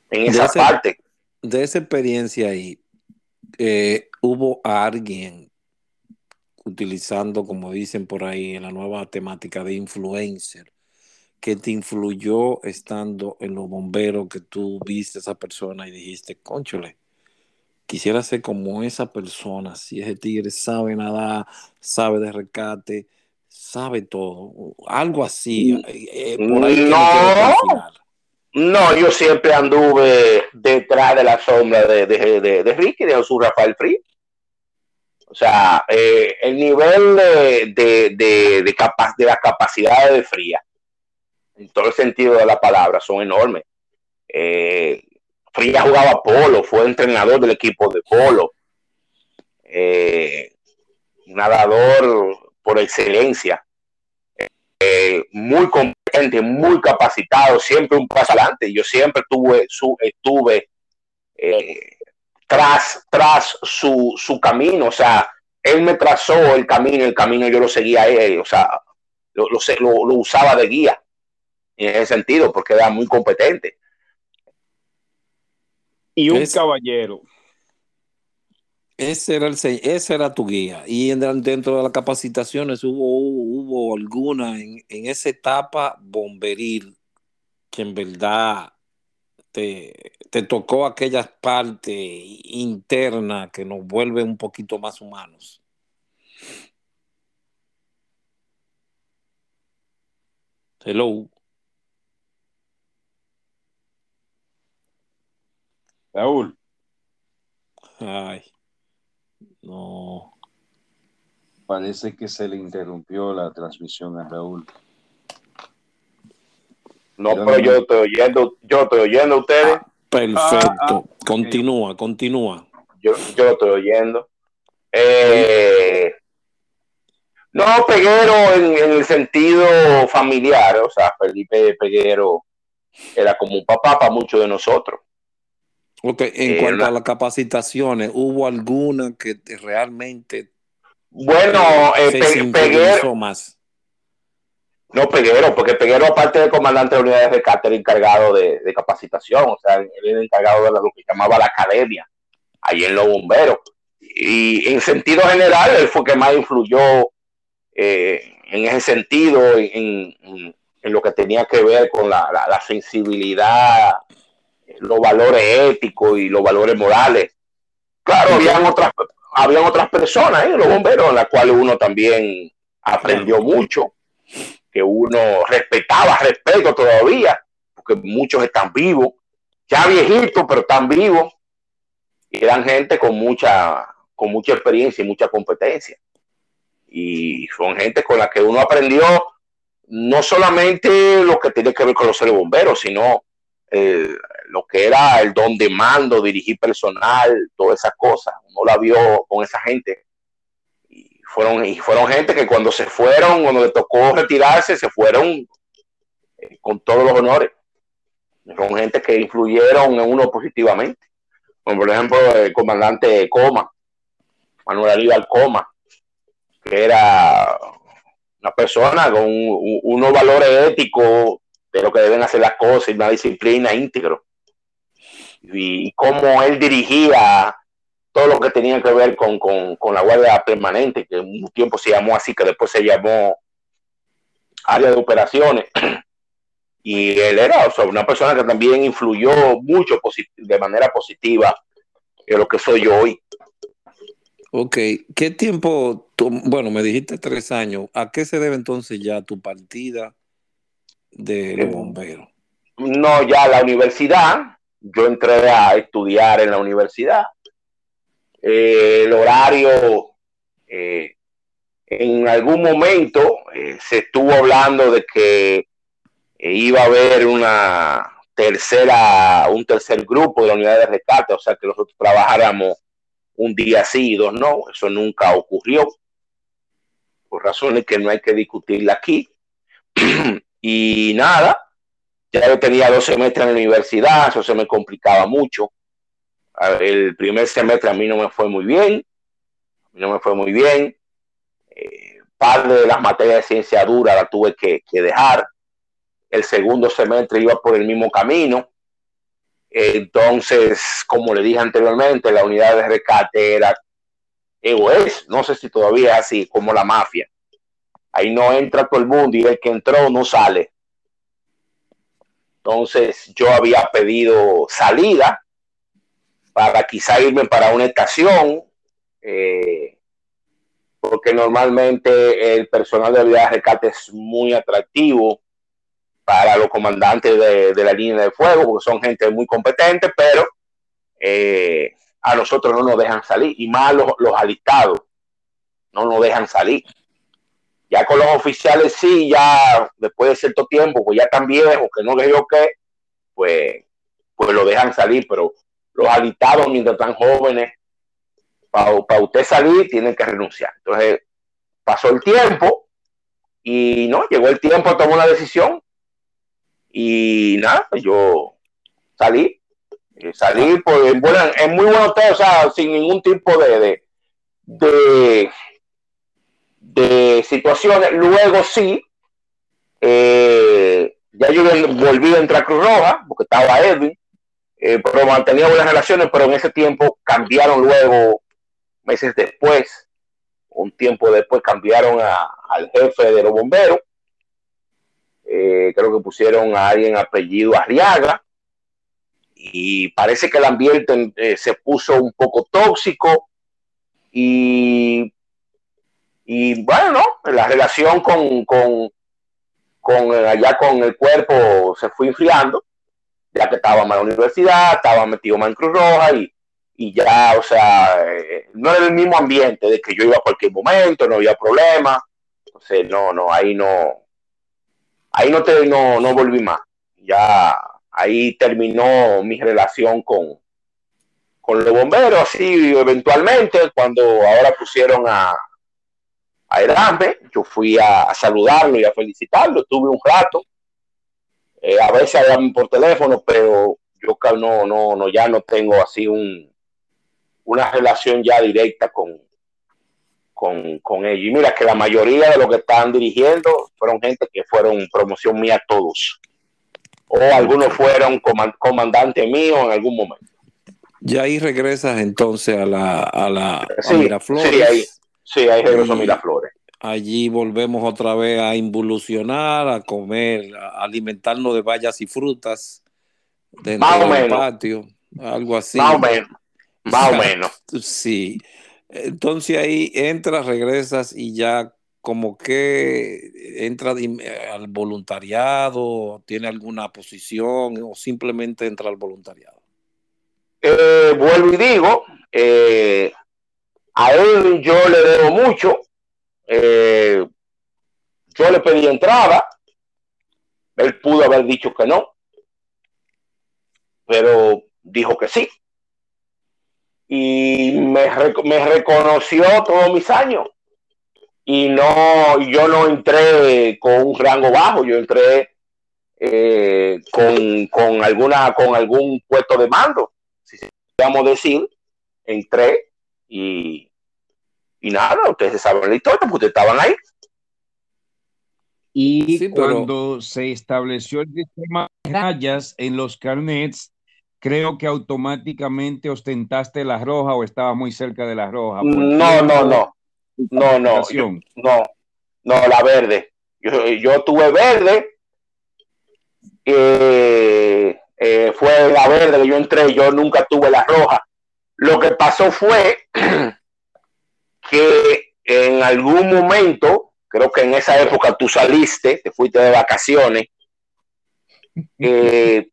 En esa parte. De esa experiencia ahí, eh, hubo alguien utilizando, como dicen por ahí, en la nueva temática de influencer, que te influyó estando en los bomberos, que tú viste a esa persona y dijiste, conchole, quisiera ser como esa persona, si ese tigre sabe nada, sabe de rescate, sabe todo, algo así. Mm, eh, no, no, yo siempre anduve detrás de la sombra de, de, de, de Ricky, de Jesús Rafael Frío. O sea, eh, el nivel de, de, de, de las capacidades de Fría, en todo el sentido de la palabra, son enormes. Eh, Fría jugaba polo, fue entrenador del equipo de polo, eh, nadador por excelencia, eh, muy competente, muy capacitado, siempre un paso adelante. Yo siempre tuve, su, estuve tras, tras su, su camino, o sea, él me trazó el camino, el camino yo lo seguía a él, o sea, lo, lo, lo, usaba de guía en ese sentido, porque era muy competente. Y un caballero. Ese era, el, ese era tu guía. Y dentro de las capacitaciones hubo, hubo alguna en, en esa etapa bomberil que en verdad te, te tocó aquella parte interna que nos vuelve un poquito más humanos. Hello. Raúl. Ay, no. Parece que se le interrumpió la transmisión a Raúl. No, pero, yo estoy oyendo, yo estoy oyendo a ustedes. Ah, perfecto. Ah, ah, continúa, continúa. Yo, yo lo estoy oyendo. Eh, no, Peguero en, el sentido familiar, o sea, Felipe Peguero era como un papá para muchos de nosotros. Ok, en eh, cuanto a las capacitaciones, ¿hubo alguna que realmente... Bueno, eh, Peguero... Más? No, Peguero, porque Peguero, aparte de comandante de unidades de era encargado de, capacitación, o sea, él era encargado de lo que llamaba la academia, ahí en los bomberos. Y en sentido general, él fue que más influyó eh, en ese sentido, en, lo que tenía que ver con la, sensibilidad, los valores éticos y los valores morales. Claro, habían otras, habían otras personas, ¿eh? los bomberos, en las cuales uno también aprendió mucho que uno respetaba, respeto todavía, porque muchos están vivos, ya viejitos, pero están vivos, y eran gente con mucha, con mucha experiencia y mucha competencia. Y son gente con la que uno aprendió no solamente lo que tiene que ver con los seres bomberos, sino eh, lo que era el don de mando, dirigir personal, todas esas cosas. Uno la vio con esa gente fueron, y fueron gente que cuando se fueron, cuando le tocó retirarse, se fueron eh, con todos los honores. Son gente que influyeron en uno positivamente. Como por ejemplo el comandante Coma, Manuel Aníbal Coma, que era una persona con unos valores éticos de lo que deben hacer las cosas y una disciplina íntegro. Y cómo él dirigía todo lo que tenía que ver con, la guardia permanente, que un tiempo se llamó así, que después se llamó área de operaciones. Y él era una persona que también influyó mucho de manera positiva en lo que soy yo hoy. Ok, ¿qué tiempo? bueno, me dijiste tres años. ¿A qué se debe entonces ya tu partida de eh, bomberos? No, ya la universidad. Yo entré a estudiar en la universidad eh, el horario, eh, en algún momento eh, se estuvo hablando de que iba a haber una tercera, un tercer grupo de la unidad de rescate, o sea que nosotros trabajáramos un día sí y dos no, eso nunca ocurrió, por razones que no hay que discutirla aquí. y nada, ya yo tenía dos semestres en la universidad, eso se me complicaba mucho. El primer semestre a mí no me fue muy bien, no me fue muy bien. Eh, parte de las materias de ciencia dura la tuve que, dejar. El segundo semestre iba por el mismo camino. Entonces, como le dije anteriormente, la unidad de rescate era, es, no sé si todavía es así, como la mafia. Ahí no entra todo el mundo y el que entró no sale. Entonces yo había pedido salida para quizá irme para una estación, eh, porque normalmente el personal de unidad de rescate es muy atractivo para los comandantes de, la línea de fuego, porque son gente muy competente, pero eh, a nosotros no nos dejan salir, y más los alistados no nos dejan salir. Ya con los oficiales sí, ya después de cierto tiempo, pues ya están viejos, que no digo qué, pues, pues lo dejan salir, pero los alitados mientras están jóvenes, para usted salir tienen que renunciar. Entonces, pasó el tiempo y no, llegó el tiempo, tomó una decisión y nada, pues yo salí, salí pues, en, en muy buen hotel, o sea, sin ningún tipo de de situaciones. Luego sí, eh, ya yo volví a entrar a Cruz Roja, porque estaba Edwin, eh, pero mantenía buenas relaciones, pero en ese tiempo cambiaron luego, meses después, un tiempo después cambiaron al jefe de los bomberos. Eh, creo que pusieron a alguien apellido Arriaga. Y parece que el ambiente se puso un poco tóxico y y bueno, la relación con, con, con eh, allá con el cuerpo se fue enfriando, ya que estaba en la universidad, estaba metido más en Cruz Roja y, y ya, o sea, eh, no era el mismo ambiente de que yo iba a cualquier momento, no había problema. Entonces, no, no, ahí no, ahí no, te, no, no volví más. Ya ahí terminó mi relación con, con los bomberos, así eventualmente, cuando ahora pusieron a, a Erasme, yo fui a, saludarlo y a felicitarlo, tuve un rato, eh, a veces hablan por teléfono, pero yo no, no, no, ya no tengo así un, una relación ya directa con, con, con ellos. Y mira que la mayoría de los que están dirigiendo fueron gente que fueron promoción mía todos. O algunos fueron comandante mío en algún momento. Ya ahí regresas entonces a la, a la Miraflores. Sí, ahí, Sí, ahí regreso Miraflores. Allí volvemos otra vez a involucionar, a comer, a alimentarnos de bayas y frutas dentro Más o del menos. patio, algo así. Más o menos. Más o, menos. Sí. Entonces ahí entras, regresas y ya como que entra al voluntariado, tiene alguna posición o simplemente entra al voluntariado. Eh, vuelvo y digo, eh, a él yo le debo mucho. Eh, yo le pedí entrada. Él pudo haber dicho que no. Pero dijo que sí. Y me, reconoció todos mis años. Y no, yo no entré con un rango bajo, yo entré eh, con, con, alguna, con algún puesto de mando, si podemos decir, entré y, nada, ustedes saben la historia, porque ustedes estaban ahí. Y cuando se estableció el sistema de rayas en los carnets, creo que automáticamente ostentaste la roja o estaba muy cerca de la roja. No, no, no. No, no. no, no, la verde. Yo, tuve verde. Eh, eh, fue la verde que yo entré, yo nunca tuve la roja. Lo que pasó fue que en algún momento, creo que en esa época tú saliste, te fuiste de vacaciones, eh,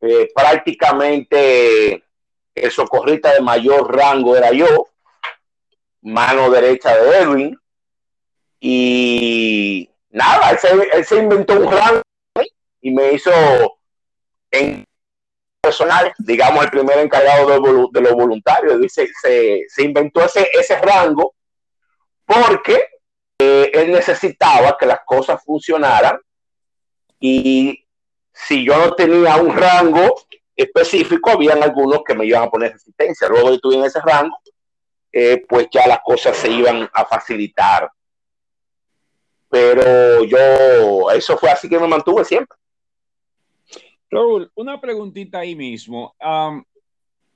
eh, prácticamente el socorrista de mayor rango era yo, mano derecha de Edwin, y nada, él se, inventó un rango y me hizo en personal, digamos, el primer encargado de, los voluntarios. Se, inventó ese, ese rango porque eh, él necesitaba que las cosas funcionaran y si yo no tenía un rango específico, habían algunos que me iban a poner resistencia. Luego de estuve en ese rango, eh, pues ya las cosas se iban a facilitar. Pero yo, eso fue así que me mantuve siempre. Raúl, una preguntita ahí mismo.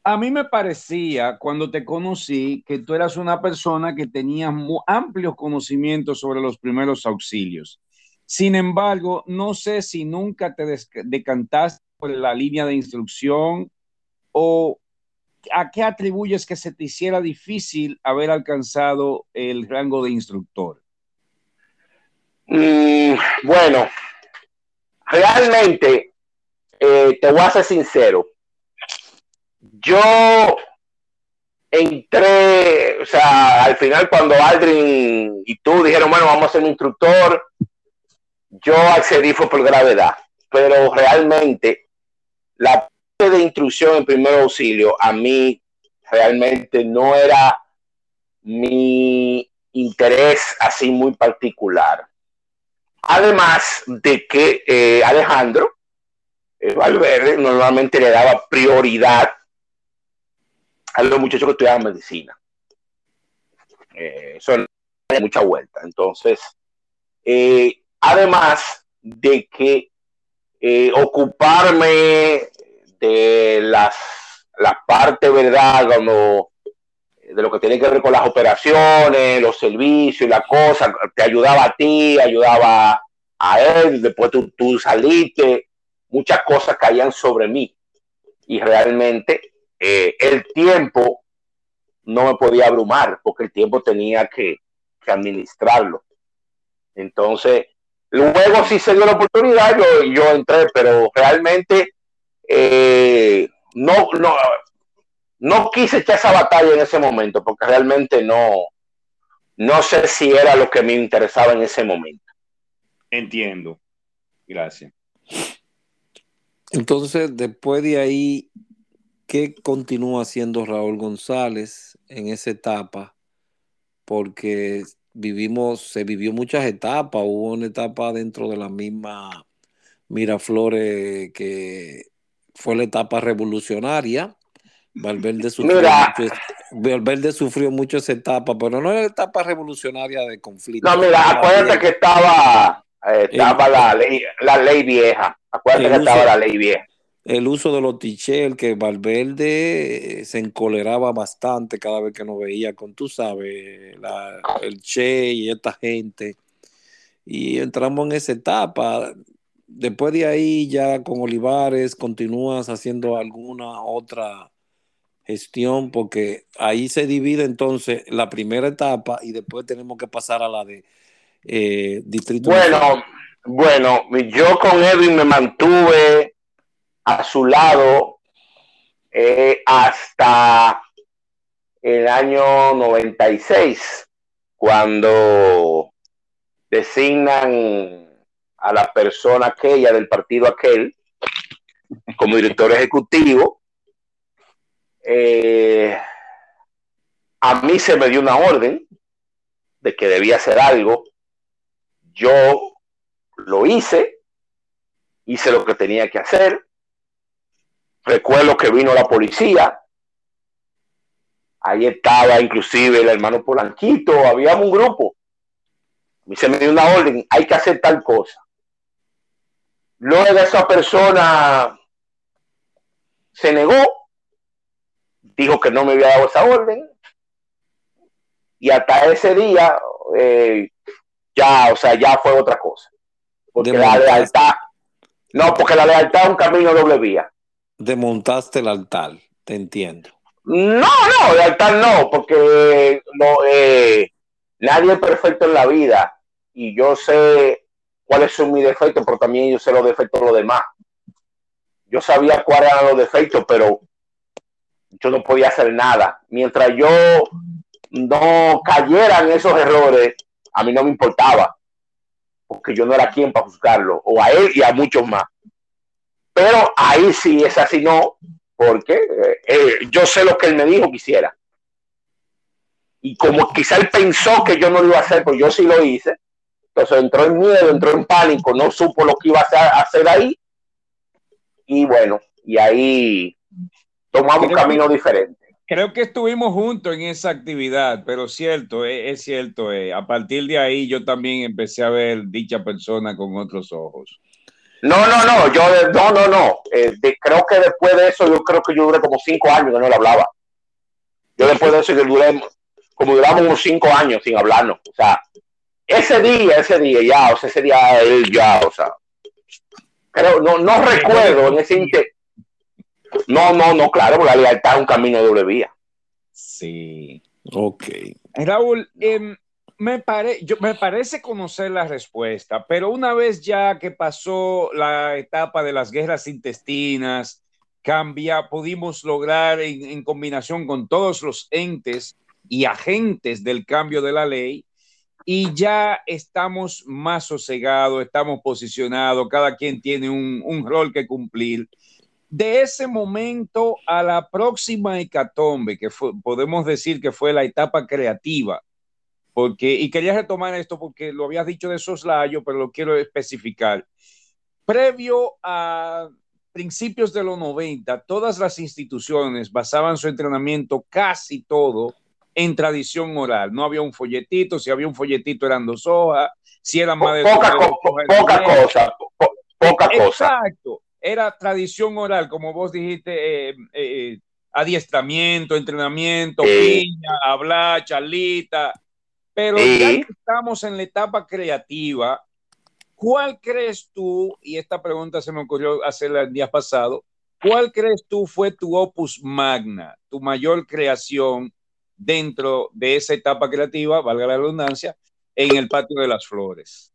a mí me parecía cuando te conocí que tú eras una persona que tenía amplios conocimientos sobre los primeros auxilios. Sin embargo, no sé si nunca te decantaste por la línea de instrucción o a qué atribuyes que se te hiciera difícil haber alcanzado el rango de instructor. Mm, bueno, realmente, eh, te voy a ser sincero. Yo entré, o sea, al final cuando Aldrin y tú dijeron, bueno, vamos a ser un instructor, yo accedí fue por gravedad, pero realmente la parte de instrucción en primer auxilio a mí realmente no era mi interés así muy particular. Además de que eh, Alejandro Valverde normalmente le daba prioridad a los muchachos que estudiaban medicina. Eh, eso da mucha vuelta. Entonces, además de que ocuparme de las, la parte, ¿verdad? Como de lo que tiene que ver con las operaciones, los servicios y la cosa, te ayudaba a ti, ayudaba a él, después tú saliste, muchas cosas caían sobre mí y realmente eh, el tiempo no me podía abrumar porque el tiempo tenía que, administrarlo. Entonces, luego sí se dio la oportunidad, yo, entré, pero realmente eh, no, no, no quise echar esa batalla en ese momento porque realmente no, no sé si era lo que me interesaba en ese momento. Entiendo. Gracias. Entonces, después de ahí, ¿qué continúa haciendo Raúl González en esa etapa? Porque vivimos, se vivió muchas etapas, hubo una etapa dentro de la misma Miraflores que fue la etapa revolucionaria, Valverde sufrió, mucho, Valverde sufrió mucho esa etapa, pero no era la etapa revolucionaria de conflicto. No, mira, acuérdate que estaba, eh, estaba la, ley, la ley vieja. Acuérdate que estaba la ley vieja. El uso de los tichel, que Valverde eh, se encoleraba bastante cada vez que nos veía con, tú sabes, el Che y esta gente. Y entramos en esa etapa después de ahí ya con Olivares continúas haciendo alguna otra gestión porque ahí se divide entonces la primera etapa y después tenemos que pasar a la de eh, distrito. Bueno, bueno, yo con Edwin me mantuve a su lado eh, hasta el año 96, cuando designan a la persona aquella del partido aquel como director ejecutivo. Eh, a mí se me dio una orden de que debía hacer algo. Yo lo hice, hice lo que tenía que hacer. Recuerdo que vino la policía. Ahí estaba inclusive el hermano Polanquito, había un grupo. A mí se me dio una orden, hay que hacer tal cosa. Luego esa persona se negó, dijo que no me había dado esa orden. Y hasta ese día, eh, ya, o sea, ya fue otra cosa. Porque la lealtad, no, porque la lealtad es un camino doble vía. Desmontaste el altar, te entiendo. No, no, lealtad no, porque no, eh, nadie es perfecto en la vida. Y yo sé cuáles son mis defectos, pero también yo sé los defectos de los demás. Yo sabía cuáles eran los defectos, pero yo no podía hacer nada. Mientras yo no cayera en esos errores, a mí no me importaba, porque yo no era quien para juzgarlo, o a él y a muchos más. Pero ahí sí es así, no, porque eh, eh, yo sé lo que él me dijo que hiciera. Y como quizá él pensó que yo no lo iba a hacer, pues yo sí lo hice, entonces entró en miedo, entró en pánico, no supo lo que iba a hacer, ahí y bueno, y ahí tomamos un camino diferente. Creo que estuvimos juntos en esa actividad, pero cierto, es, es cierto, eh, a partir de ahí yo también empecé a ver dicha persona con otros ojos. No, no, no, yo no, no, no. Eh, creo que después de eso, yo creo que yo duré como cinco años que no le hablaba. Yo después de eso, yo duré, como duramos unos cinco años sin hablarnos. O sea, ese día, ese día ya, o sea, ese día él ya, o sea, pero no, no recuerdo en ese inter... No, no, no, claro, porque la lealtad es un camino de doble vía. Sí. Ok. Raúl, eh, me, pare, yo, me parece conocer la respuesta, pero una vez ya que pasó la etapa de las guerras intestinas, cambia, pudimos lograr en, en combinación con todos los entes y agentes del cambio de la ley, y ya estamos más sosegados, estamos posicionados, cada quien tiene un, un, rol que cumplir. De ese momento a la próxima hecatombe, que fue, podemos decir que fue la etapa creativa porque, y quería retomar esto porque lo habías dicho de soslayo, pero lo quiero especificar. Previo a principios de los 90, todas las instituciones basaban su entrenamiento casi todo en tradición oral. No había un folletito, si había un folletito eran dos hojas, si eran más de poca, co poca cosa, po poca cosa. Exacto, era tradición oral, como vos dijiste, eh, eh, adiestramiento, entrenamiento, piña, hablar, charlita, pero ya que estamos en la etapa creativa, ¿cuál crees tú, y esta pregunta se me ocurrió hacerla el día pasado, ¿cuál crees tú fue tu opus magna, tu mayor creación dentro de esa etapa creativa, valga la redundancia, en el patio de las flores?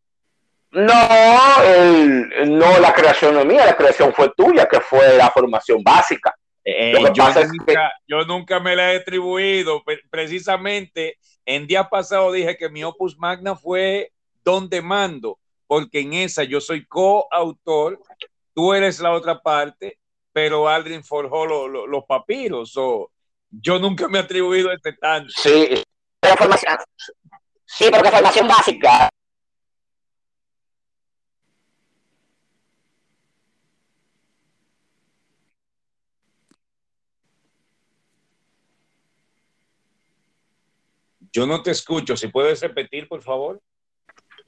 No, el, no la creación no mía, la creación fue tuya, que fue la formación básica. Eh, yo, nunca, es que... yo, nunca, me la he atribuido, precisamente en día pasado dije que mi opus magna fue Donde Mando, porque en esa yo soy coautor, tú eres la otra parte, pero Aldrin forjó lo, lo, los papiros. So, yo nunca me he atribuido este tanto. Sí, pero formación, sí, porque formación básica. Yo no te escucho. Si puedes repetir, por favor.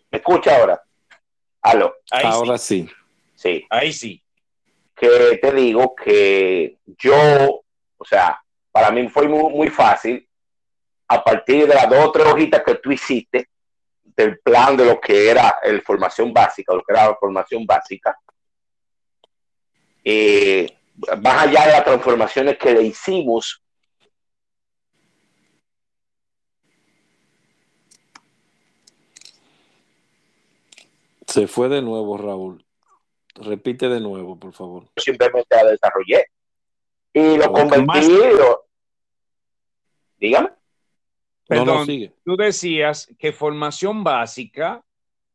¿Me escucha ahora? Aló. Ahí ahora sí. sí. Ahí sí. Que te digo que yo, o sea, para mí fue muy, muy fácil a partir de las dos o tres hojitas que tú hiciste del plan de lo que era el formación básica, lo que era la formación básica, eh, más allá de las transformaciones que le hicimos Se fue de nuevo, Raúl. Repite de nuevo, por favor. Simplemente la desarrollé. Y lo convertí. Lo... Dígame. Perdón, no, no, sigue. tú decías que formación básica,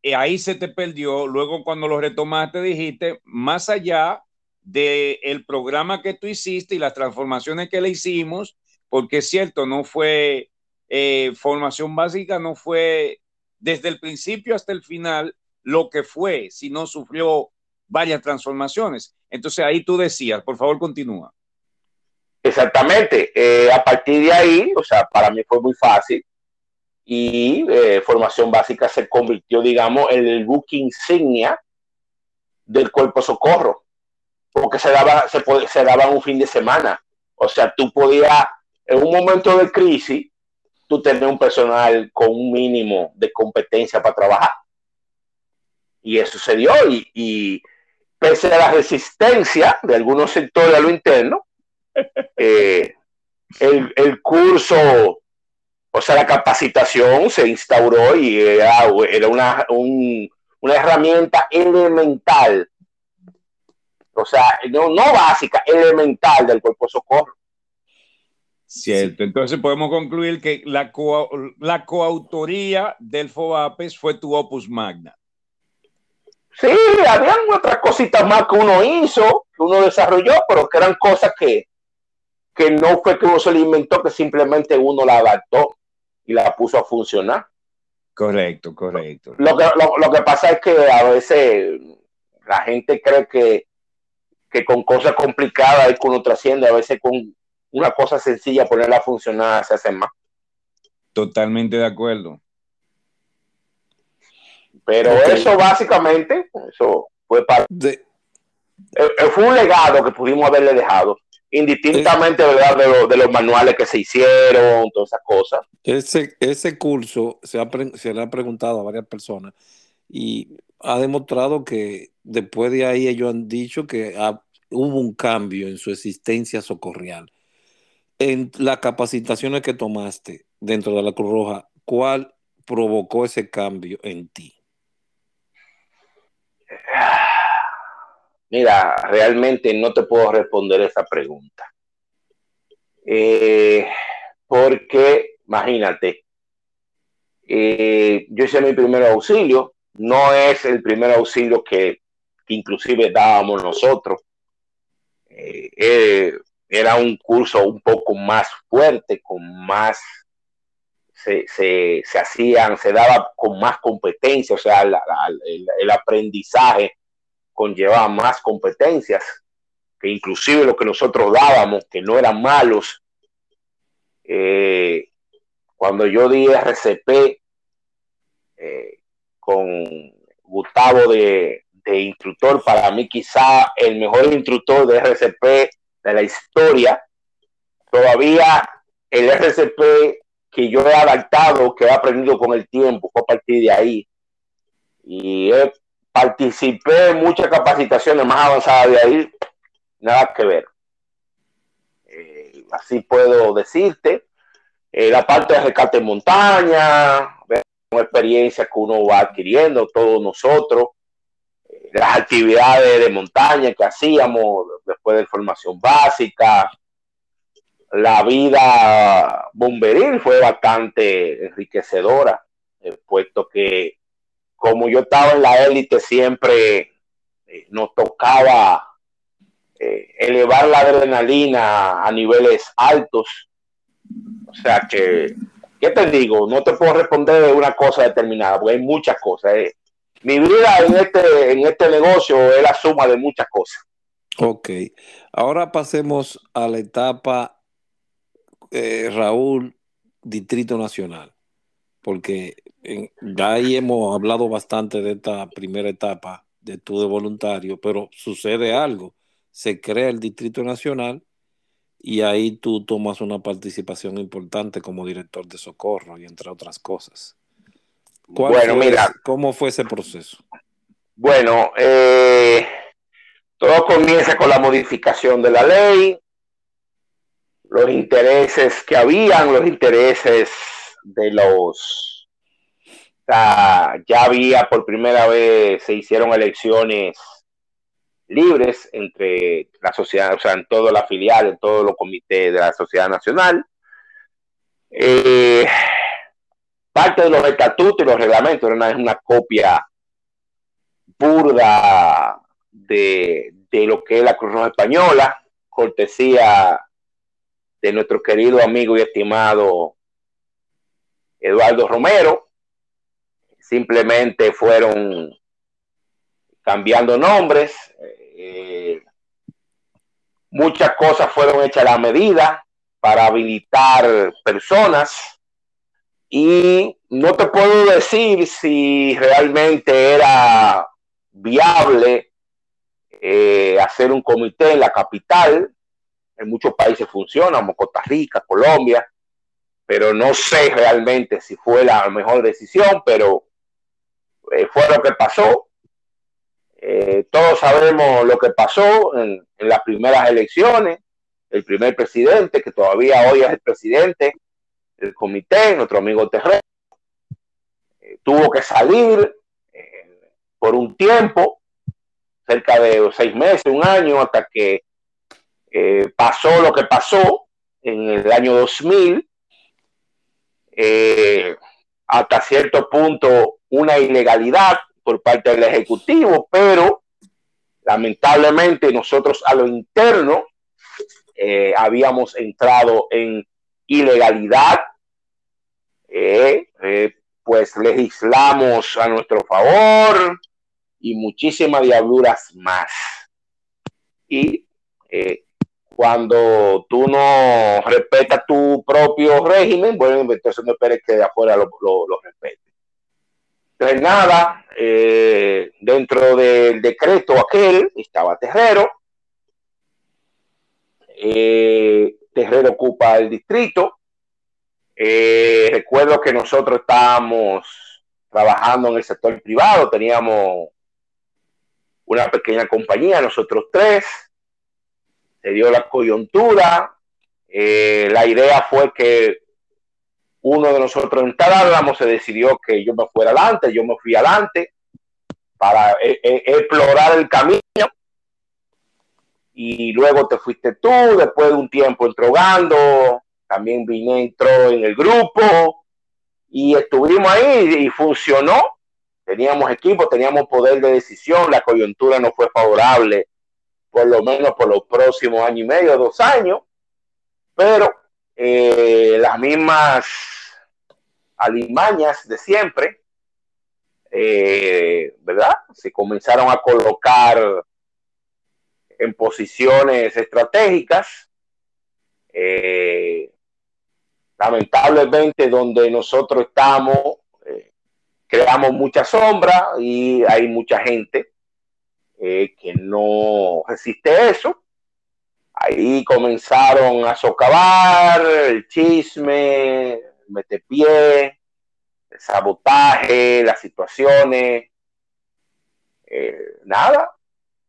eh, ahí se te perdió. Luego, cuando lo retomaste, dijiste, más allá del el programa que tú hiciste y las transformaciones que le hicimos, porque es cierto, no fue eh, formación básica, no fue desde el principio hasta el final lo que fue, si no sufrió varias transformaciones. Entonces ahí tú decías, por favor, continúa. Exactamente. Eh, a partir de ahí, o sea, para mí fue muy fácil y eh, formación básica se convirtió, digamos, en el buque insignia del cuerpo socorro, porque se daba, se, daba un fin de semana. O sea, tú podías, en un momento de crisis, tú tener un personal con un mínimo de competencia para trabajar y eso se dio y, y, pese a la resistencia de algunos sectores a lo interno, eh, el, el, curso, o sea, la capacitación se instauró y era, era una, un, una herramienta elemental, o sea, no, no básica, elemental del cuerpo socorro. Cierto, entonces podemos concluir que la, co la coautoría del FOAPES fue tu opus magna. Sí, habían otras cositas más que uno hizo, que uno desarrolló, pero que eran cosas que, que no fue que uno se le inventó, que simplemente uno la adaptó y la puso a funcionar. Correcto, correcto. Lo que, lo, lo que pasa es que a veces la gente cree que, que con cosas complicadas y con uno trasciende, a veces con una cosa sencilla, ponerla a funcionar se hace más. Totalmente de acuerdo. Pero eso básicamente, eso fue parte de... Eh, eh, fue un legado que pudimos haberle dejado, indistintamente De, de, los manuales que se hicieron, todas esas cosas. Ese, ese curso se, se le ha preguntado a varias personas y ha demostrado que después de ahí ellos han dicho que hubo un cambio en su existencia socorrial. En las capacitaciones que tomaste dentro de la Cruz Roja, ¿cuál provocó ese cambio en ti? Mira, realmente no te puedo responder esa pregunta. Eh, porque, imagínate, eh, yo hice mi primer auxilio, no es el primer auxilio que, inclusive dábamos nosotros. Eh, era un curso un poco más fuerte, con más, se, se, hacían, se daba con más competencia, o sea, el, aprendizaje conllevaba más competencias, que inclusive lo que nosotros dábamos, que no eran malos. Eh, cuando yo di RCP, eh, con Gustavo de, instructor, para mí quizá el mejor instructor de RCP de la historia. Todavía el RCP que yo he adaptado, que he aprendido con el tiempo, fue a partir de ahí. Y participé en muchas capacitaciones más avanzadas de ahí, nada que ver. Eh, así puedo decirte. Eh, la parte de rescate en montaña, experiencia que uno va adquiriendo, todos nosotros, eh, las actividades de montaña que hacíamos después de formación básica, la vida bomberil fue bastante enriquecedora, eh, puesto que como yo estaba en la élite siempre eh, nos tocaba elevar la adrenalina a niveles altos, o sea que ¿qué te digo? No te puedo responder de una cosa determinada, porque hay muchas cosas. Eh. Mi vida en este, en este negocio es la suma de muchas cosas. Ok, ahora pasemos a la etapa, eh, Raúl, Distrito Nacional, porque ya ahí hemos hablado bastante de esta primera etapa de tu de voluntario, pero sucede algo, se crea el Distrito Nacional y ahí tú tomas una participación importante como director de socorro y entre otras cosas. Bueno, mira. ¿Cómo fue ese proceso? Bueno, eh, todo comienza con la modificación de la ley, los intereses que habían, los intereses de los... ya había por primera vez, se hicieron elecciones libres entre la sociedad, o sea, en toda la filial, en todos los comités de la sociedad nacional. Eh, parte de los estatutos y los reglamentos era una, copia burda de, de, lo que es la Cruz Roja Española, cortesía de nuestro querido amigo y estimado Eduardo Romero. Simplemente fueron cambiando nombres, eh, muchas cosas fueron hechas a la medida para habilitar personas y no te puedo decir si realmente era viable eh, hacer un comité en la capital. En muchos países funciona, como Costa Rica, Colombia, pero no sé realmente si fue la mejor decisión, pero eh, fue lo que pasó. Eh, todos sabemos lo que pasó en, las primeras elecciones. El primer presidente, que todavía hoy es el presidente del comité, nuestro amigo Terreno, eh, tuvo que salir por un tiempo, cerca de seis meses, un año, hasta que pasó lo que pasó en el año 2000. hasta cierto punto una ilegalidad por parte del Ejecutivo, pero lamentablemente nosotros a lo interno eh, habíamos entrado en ilegalidad, eh, eh, pues legislamos a nuestro favor y muchísimas diabluras más. y eh, cuando tú no respetas tu propio régimen, bueno, entonces no esperes que de afuera lo, lo, respete. Entonces, nada, eh, dentro del decreto aquel estaba Terrero. Eh, Terrero ocupa el distrito. Eh, recuerdo que nosotros estábamos trabajando en el sector privado, teníamos una pequeña compañía, nosotros tres, se dio la coyuntura, eh, la idea fue que uno de nosotros instaláramos, se decidió que yo me fuera adelante, yo me fui adelante para eh, eh, explorar el camino y luego te fuiste tú, después de un tiempo entrogando, también vine, entró en el grupo y estuvimos ahí y funcionó. Teníamos equipo, teníamos poder de decisión, la coyuntura no fue favorable por lo menos por los próximos año y medio, dos años, pero eh, las mismas alimañas de siempre, eh, ¿verdad? Se comenzaron a colocar en posiciones estratégicas. Eh, lamentablemente, donde nosotros estamos, creamos mucha sombra y hay mucha gente eh, que no resiste eso. Ahí comenzaron a socavar el chisme, el metepié, el sabotaje, las situaciones, eh, nada.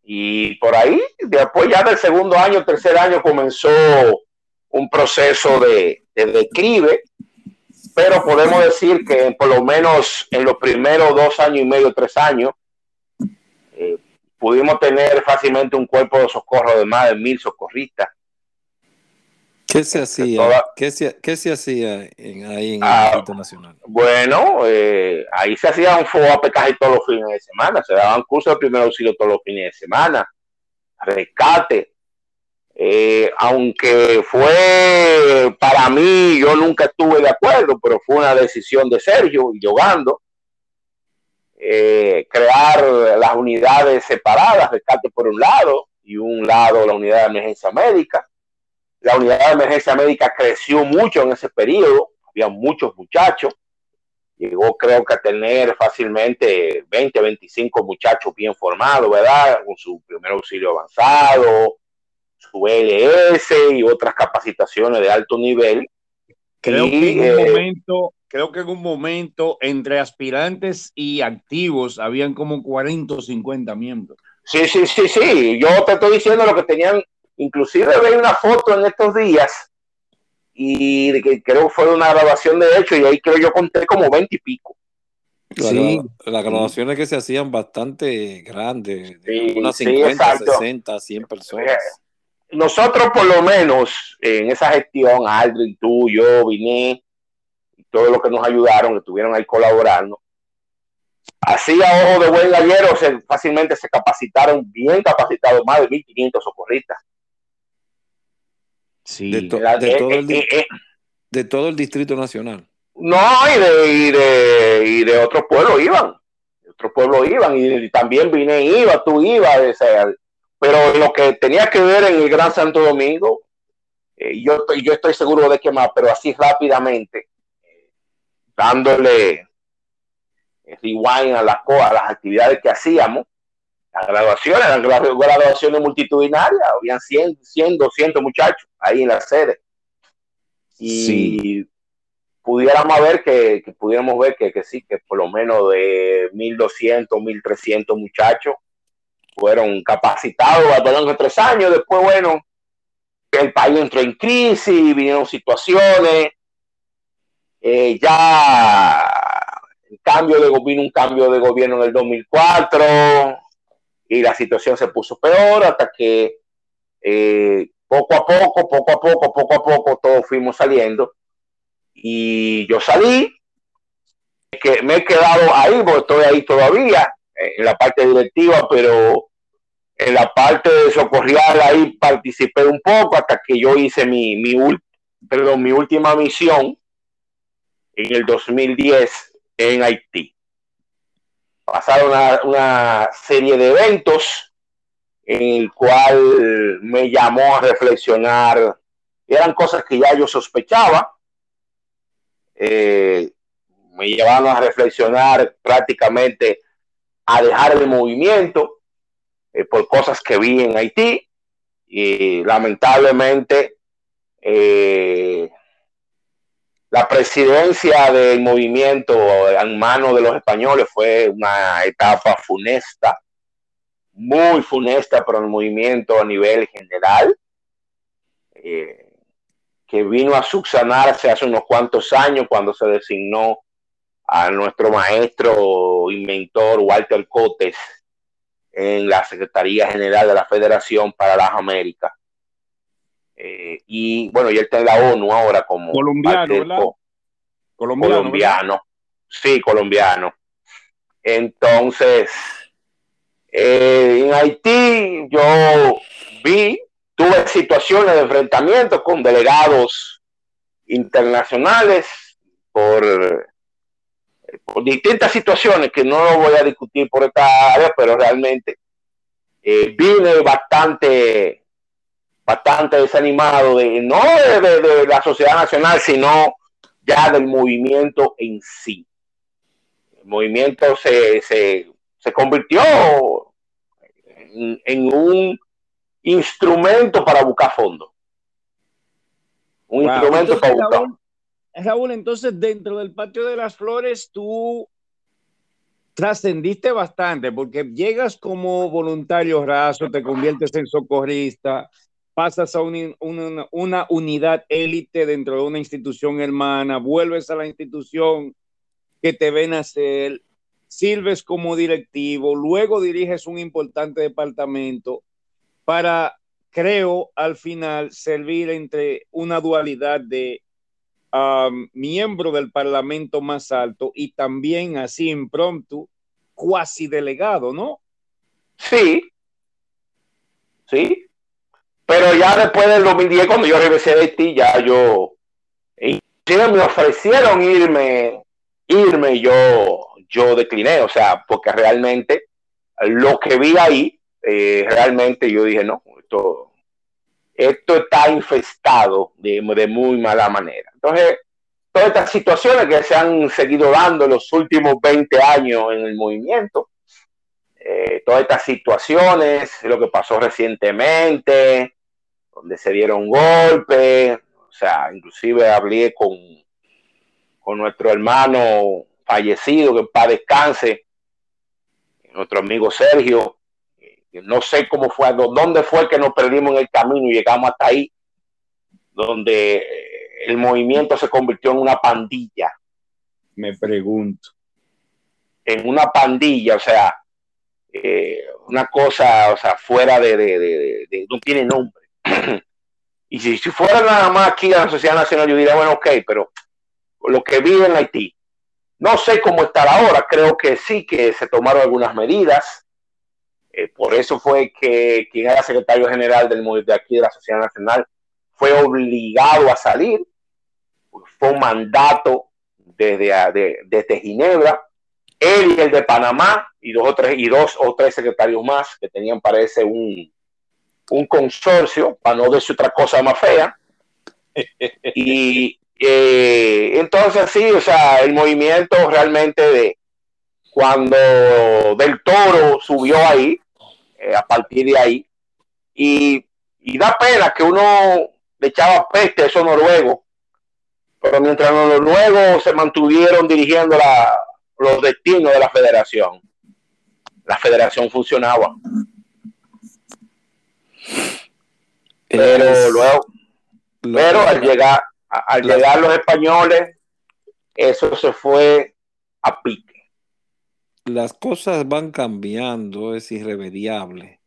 Y por ahí, después ya del segundo año, tercer año, comenzó un proceso de, de declive, pero podemos decir que por lo menos en los primeros dos años y medio, tres años, pudimos tener fácilmente un cuerpo de socorro de más de mil socorristas. ¿Qué se este, hacía? ¿Qué, se, hacía ahí en el ah, Nacional? Bueno, eh, ahí se hacía un FOAP casi todos los fines de semana, se daban cursos de primer auxilio todos los fines de semana, rescate. Eh, aunque fue para mí, yo nunca estuve de acuerdo, pero fue una decisión de Sergio y Yogando eh, crear las unidades separadas, rescate por un lado y un lado la unidad de emergencia médica. La unidad de emergencia médica creció mucho en ese periodo, había muchos muchachos, llegó creo que a tener fácilmente 20, 25 muchachos bien formados, ¿verdad? Con su primer auxilio avanzado, su LS y otras capacitaciones de alto nivel. Creo que en un eh, momento creo que en un momento entre aspirantes y activos habían como 40 o 50 miembros. Sí, sí, sí, sí. Yo te estoy diciendo lo que tenían, inclusive veía una foto en estos días y que creo que fue una grabación de hecho y ahí creo yo conté como 20 y pico. sí. Las grabaciones que se hacían bastante grandes, de unas 50, 60, 100 personas. Nosotros por lo menos en esa gestión, Aldrin, tú, yo, Vine, todos los que nos ayudaron, que estuvieron ahí colaborando. Así a ojo de buen gallero, se, fácilmente se capacitaron, bien capacitados, más de 1.500 socorristas. Sí, de, eh, todo el, eh, eh, de, todo el, Distrito Nacional. No, y de, y de, y de otros pueblos iban. De otros pueblos iban, y, también vine, iba, tú ibas, pero lo que tenía que ver en el Gran Santo Domingo, yo, yo estoy seguro de que más, pero así rápidamente, dándole rewind a las, a las actividades que hacíamos. Las graduaciones, eran graduaciones multitudinarias, habían 100, 100, 200 muchachos ahí en la sede. Y pudiéramos ver que, que, pudiéramos ver que, que, sí, que por lo menos de 1.200, 1.300 muchachos fueron capacitados de tres años. Después, bueno, el país entró en crisis, vinieron situaciones, eh, ya el cambio de gobierno, un cambio de gobierno en el 2004 y la situación se puso peor hasta que eh, poco a poco, poco a poco, poco a poco todos fuimos saliendo. Y yo salí, que me he quedado ahí, porque estoy ahí todavía en la parte directiva, pero en la parte de socorrial ahí participé un poco hasta que yo hice mi, mi, perdón, mi última misión en el 2010 en Haití. Pasaron una, serie de eventos en el cual me llamó a reflexionar. Eran cosas que ya yo sospechaba. Eh, me llevaron a reflexionar prácticamente a dejar el movimiento eh, por cosas que vi en Haití y lamentablemente eh, la presidencia del movimiento en manos de los españoles fue una etapa funesta, muy funesta para el movimiento a nivel general, eh, que vino a subsanarse hace unos cuantos años cuando se designó a nuestro maestro inventor Walter Cotes en la Secretaría General de la Federación para las Américas. Eh, y bueno, y él está en la ONU ahora como colombiano, colombiano, sí, colombiano. Entonces, eh, en Haití yo vi, tuve situaciones de enfrentamiento con delegados internacionales por, por distintas situaciones que no lo voy a discutir por esta área, pero realmente eh, vine bastante bastante desanimado de no de, la sociedad nacional, sino ya del movimiento en sí. El movimiento se, se, convirtió en, un instrumento para buscar fondos. Un instrumento para buscar. Raúl, Raúl, entonces dentro del patio de las flores tú trascendiste bastante porque llegas como voluntario raso, te conviertes en socorrista, pasas a una, unidad élite dentro de una institución hermana, vuelves a la institución que te ven hacer, sirves como directivo, luego diriges un importante departamento para, creo, al final servir entre una dualidad de um, miembro del parlamento más alto y también así impromptu, cuasi delegado, ¿no? Sí, sí, pero ya después del 2010, cuando yo regresé de Haití, ya yo, me ofrecieron irme, irme, yo, yo decliné, o sea, porque realmente lo que vi ahí, eh, realmente yo dije, no, esto, esto está infestado de, de muy mala manera. Entonces, todas estas situaciones que se han seguido dando en los últimos 20 años en el movimiento, eh, todas estas situaciones, lo que pasó recientemente, donde se dieron golpes, o sea, inclusive hablé con, con nuestro hermano fallecido, que para descanse, nuestro amigo Sergio, no sé cómo fue, dónde fue que nos perdimos en el camino y llegamos hasta ahí, donde el movimiento se convirtió en una pandilla. Me pregunto. En una pandilla, o sea, eh, una cosa, o sea, fuera de, de, no tiene nombre. y si, si, fuera nada más aquí a la sociedad nacional, yo diría, bueno, ok, pero lo que vive en Haití, no sé cómo está ahora, creo que sí que se tomaron algunas medidas. Eh, por eso fue que quien era secretario general del de aquí de la Sociedad Nacional fue obligado a salir. Fue un mandato desde, desde Ginebra él y el de Panamá y dos o tres, y dos o tres secretarios más que tenían, parece, un, un consorcio, para no decir otra cosa más fea. y eh, entonces sí, o sea, el movimiento realmente de cuando Del Toro subió ahí, eh, a partir de ahí, y, y, da pena que uno le echaba peste a esos noruegos, pero mientras los noruegos se mantuvieron dirigiendo la, los destinos de la federación. La federación funcionaba. Pero luego, pero al llegar, al llegar los españoles, eso se fue a pique. Las cosas van cambiando, es irremediable.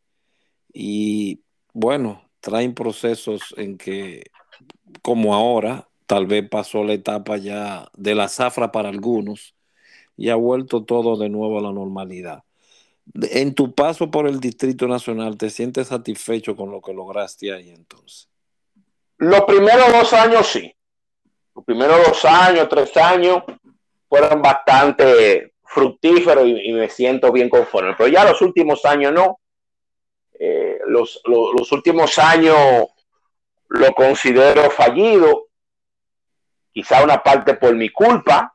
Y bueno, traen procesos en que, como ahora, tal vez pasó la etapa ya de la zafra para algunos, y ha vuelto todo de nuevo a la normalidad. En tu paso por el Distrito Nacional, ¿te sientes satisfecho con lo que lograste ahí entonces? Los primeros dos años sí. Los primeros dos años, tres años fueron bastante fructíferos y, me siento bien conforme. Pero ya los últimos años no. Eh, los, los, últimos años lo considero fallido, quizá una parte por mi culpa,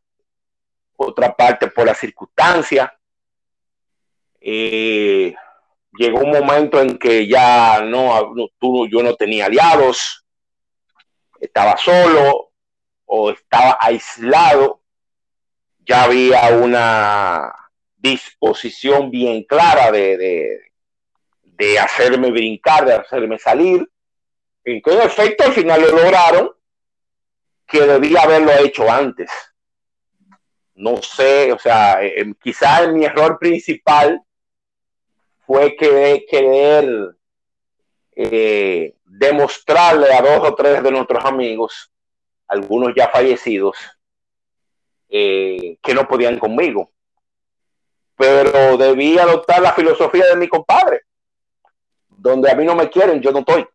otra parte por la circunstancia. Eh, llegó un momento en que ya no, tú, yo no tenía aliados, estaba solo o estaba aislado, ya había una disposición bien clara de, de, hacerme brincar, de hacerme salir, en que en efecto al final lo lograron, que debía haberlo hecho antes. No sé, o sea, eh, quizás mi error principal fue que querer eh, demostrarle a dos o tres de nuestros amigos, algunos ya fallecidos, eh, que no podían conmigo. Pero debí adoptar la filosofía de mi compadre. Donde a mí no me quieren, yo no estoy.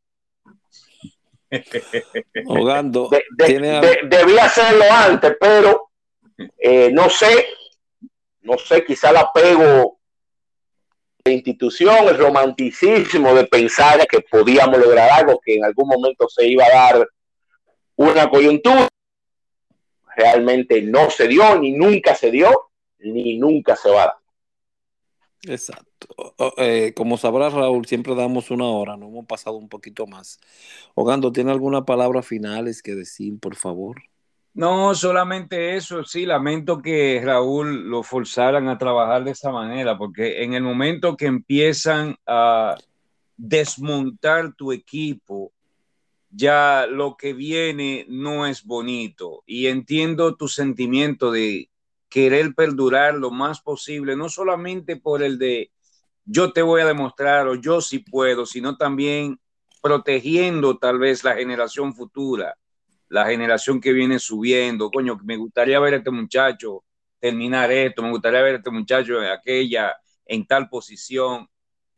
Hogando. debí hacerlo antes, pero eh, no sé, no sé, quizá el apego institución, el romanticismo de pensar que podíamos lograr algo, que en algún momento se iba a dar una coyuntura, realmente no se dio, ni nunca se dio, ni nunca se va a dar. Exacto. Eh, como sabrá Raúl, siempre damos una hora, no hemos pasado un poquito más. Ogando, ¿tiene alguna palabra finales que decir, por favor? No, solamente eso, sí, lamento que Raúl lo forzaran a trabajar de esa manera, porque en el momento que empiezan a desmontar tu equipo, ya lo que viene no es bonito. Y entiendo tu sentimiento de querer perdurar lo más posible, no solamente por el de yo te voy a demostrar o yo sí puedo, sino también protegiendo tal vez la generación futura la generación que viene subiendo, coño, me gustaría ver a este muchacho terminar esto, me gustaría ver a este muchacho en aquella, en tal posición.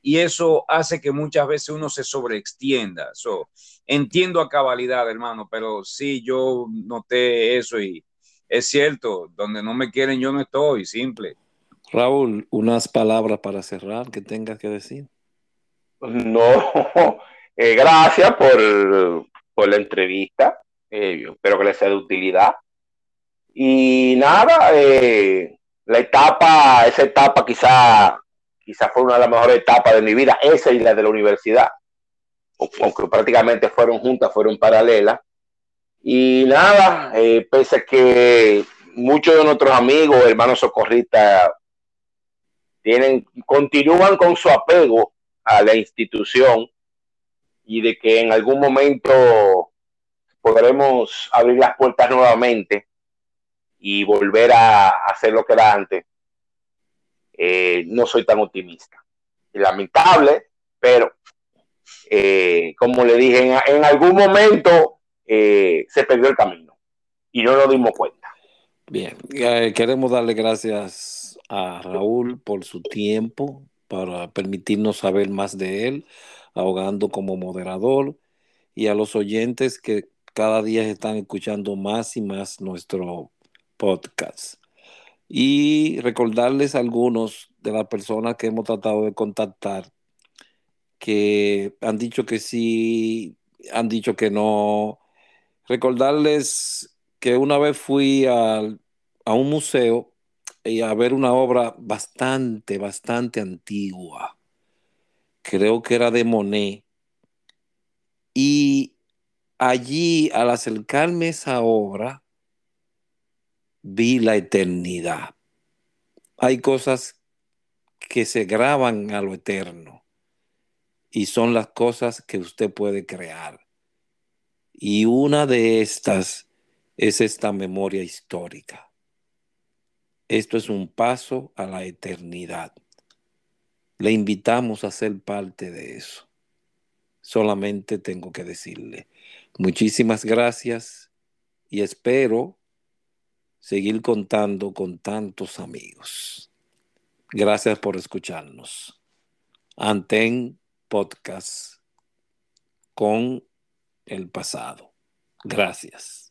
Y eso hace que muchas veces uno se sobreextienda. So, entiendo a cabalidad, hermano, pero sí, yo noté eso y es cierto, donde no me quieren yo no estoy, simple. Raúl, unas palabras para cerrar que tengas que decir. No, eh, gracias por, por la entrevista. Eh, espero que les sea de utilidad. Y nada, eh, la etapa, esa etapa quizá, quizá fue una de las mejores etapas de mi vida, esa y la de la universidad, aunque prácticamente fueron juntas, fueron paralelas. Y nada, eh, pese a que muchos de nuestros amigos, hermanos socorristas, tienen, continúan con su apego a la institución y de que en algún momento podremos abrir las puertas nuevamente y volver a hacer lo que era antes, eh, no soy tan optimista. Lamentable, pero eh, como le dije, en, algún momento eh, se perdió el camino y no nos dimos cuenta. Bien, queremos darle gracias a Raúl por su tiempo, para permitirnos saber más de él, ahogando como moderador, y a los oyentes que cada día están escuchando más y más nuestro podcast. Y recordarles a algunos de las personas que hemos tratado de contactar que han dicho que sí, han dicho que no. Recordarles que una vez fui a, a un museo y a ver una obra bastante, bastante antigua. Creo que era de Monet. Y allí, al acercarme a esa obra, vi la eternidad. Hay cosas que se graban a lo eterno y son las cosas que usted puede crear. Y una de estas es esta memoria histórica. Esto es un paso a la eternidad. Le invitamos a ser parte de eso. Solamente tengo que decirle, Muchísimas gracias y espero seguir contando con tantos amigos. Gracias por escucharnos. Anten Podcast con el pasado. Gracias.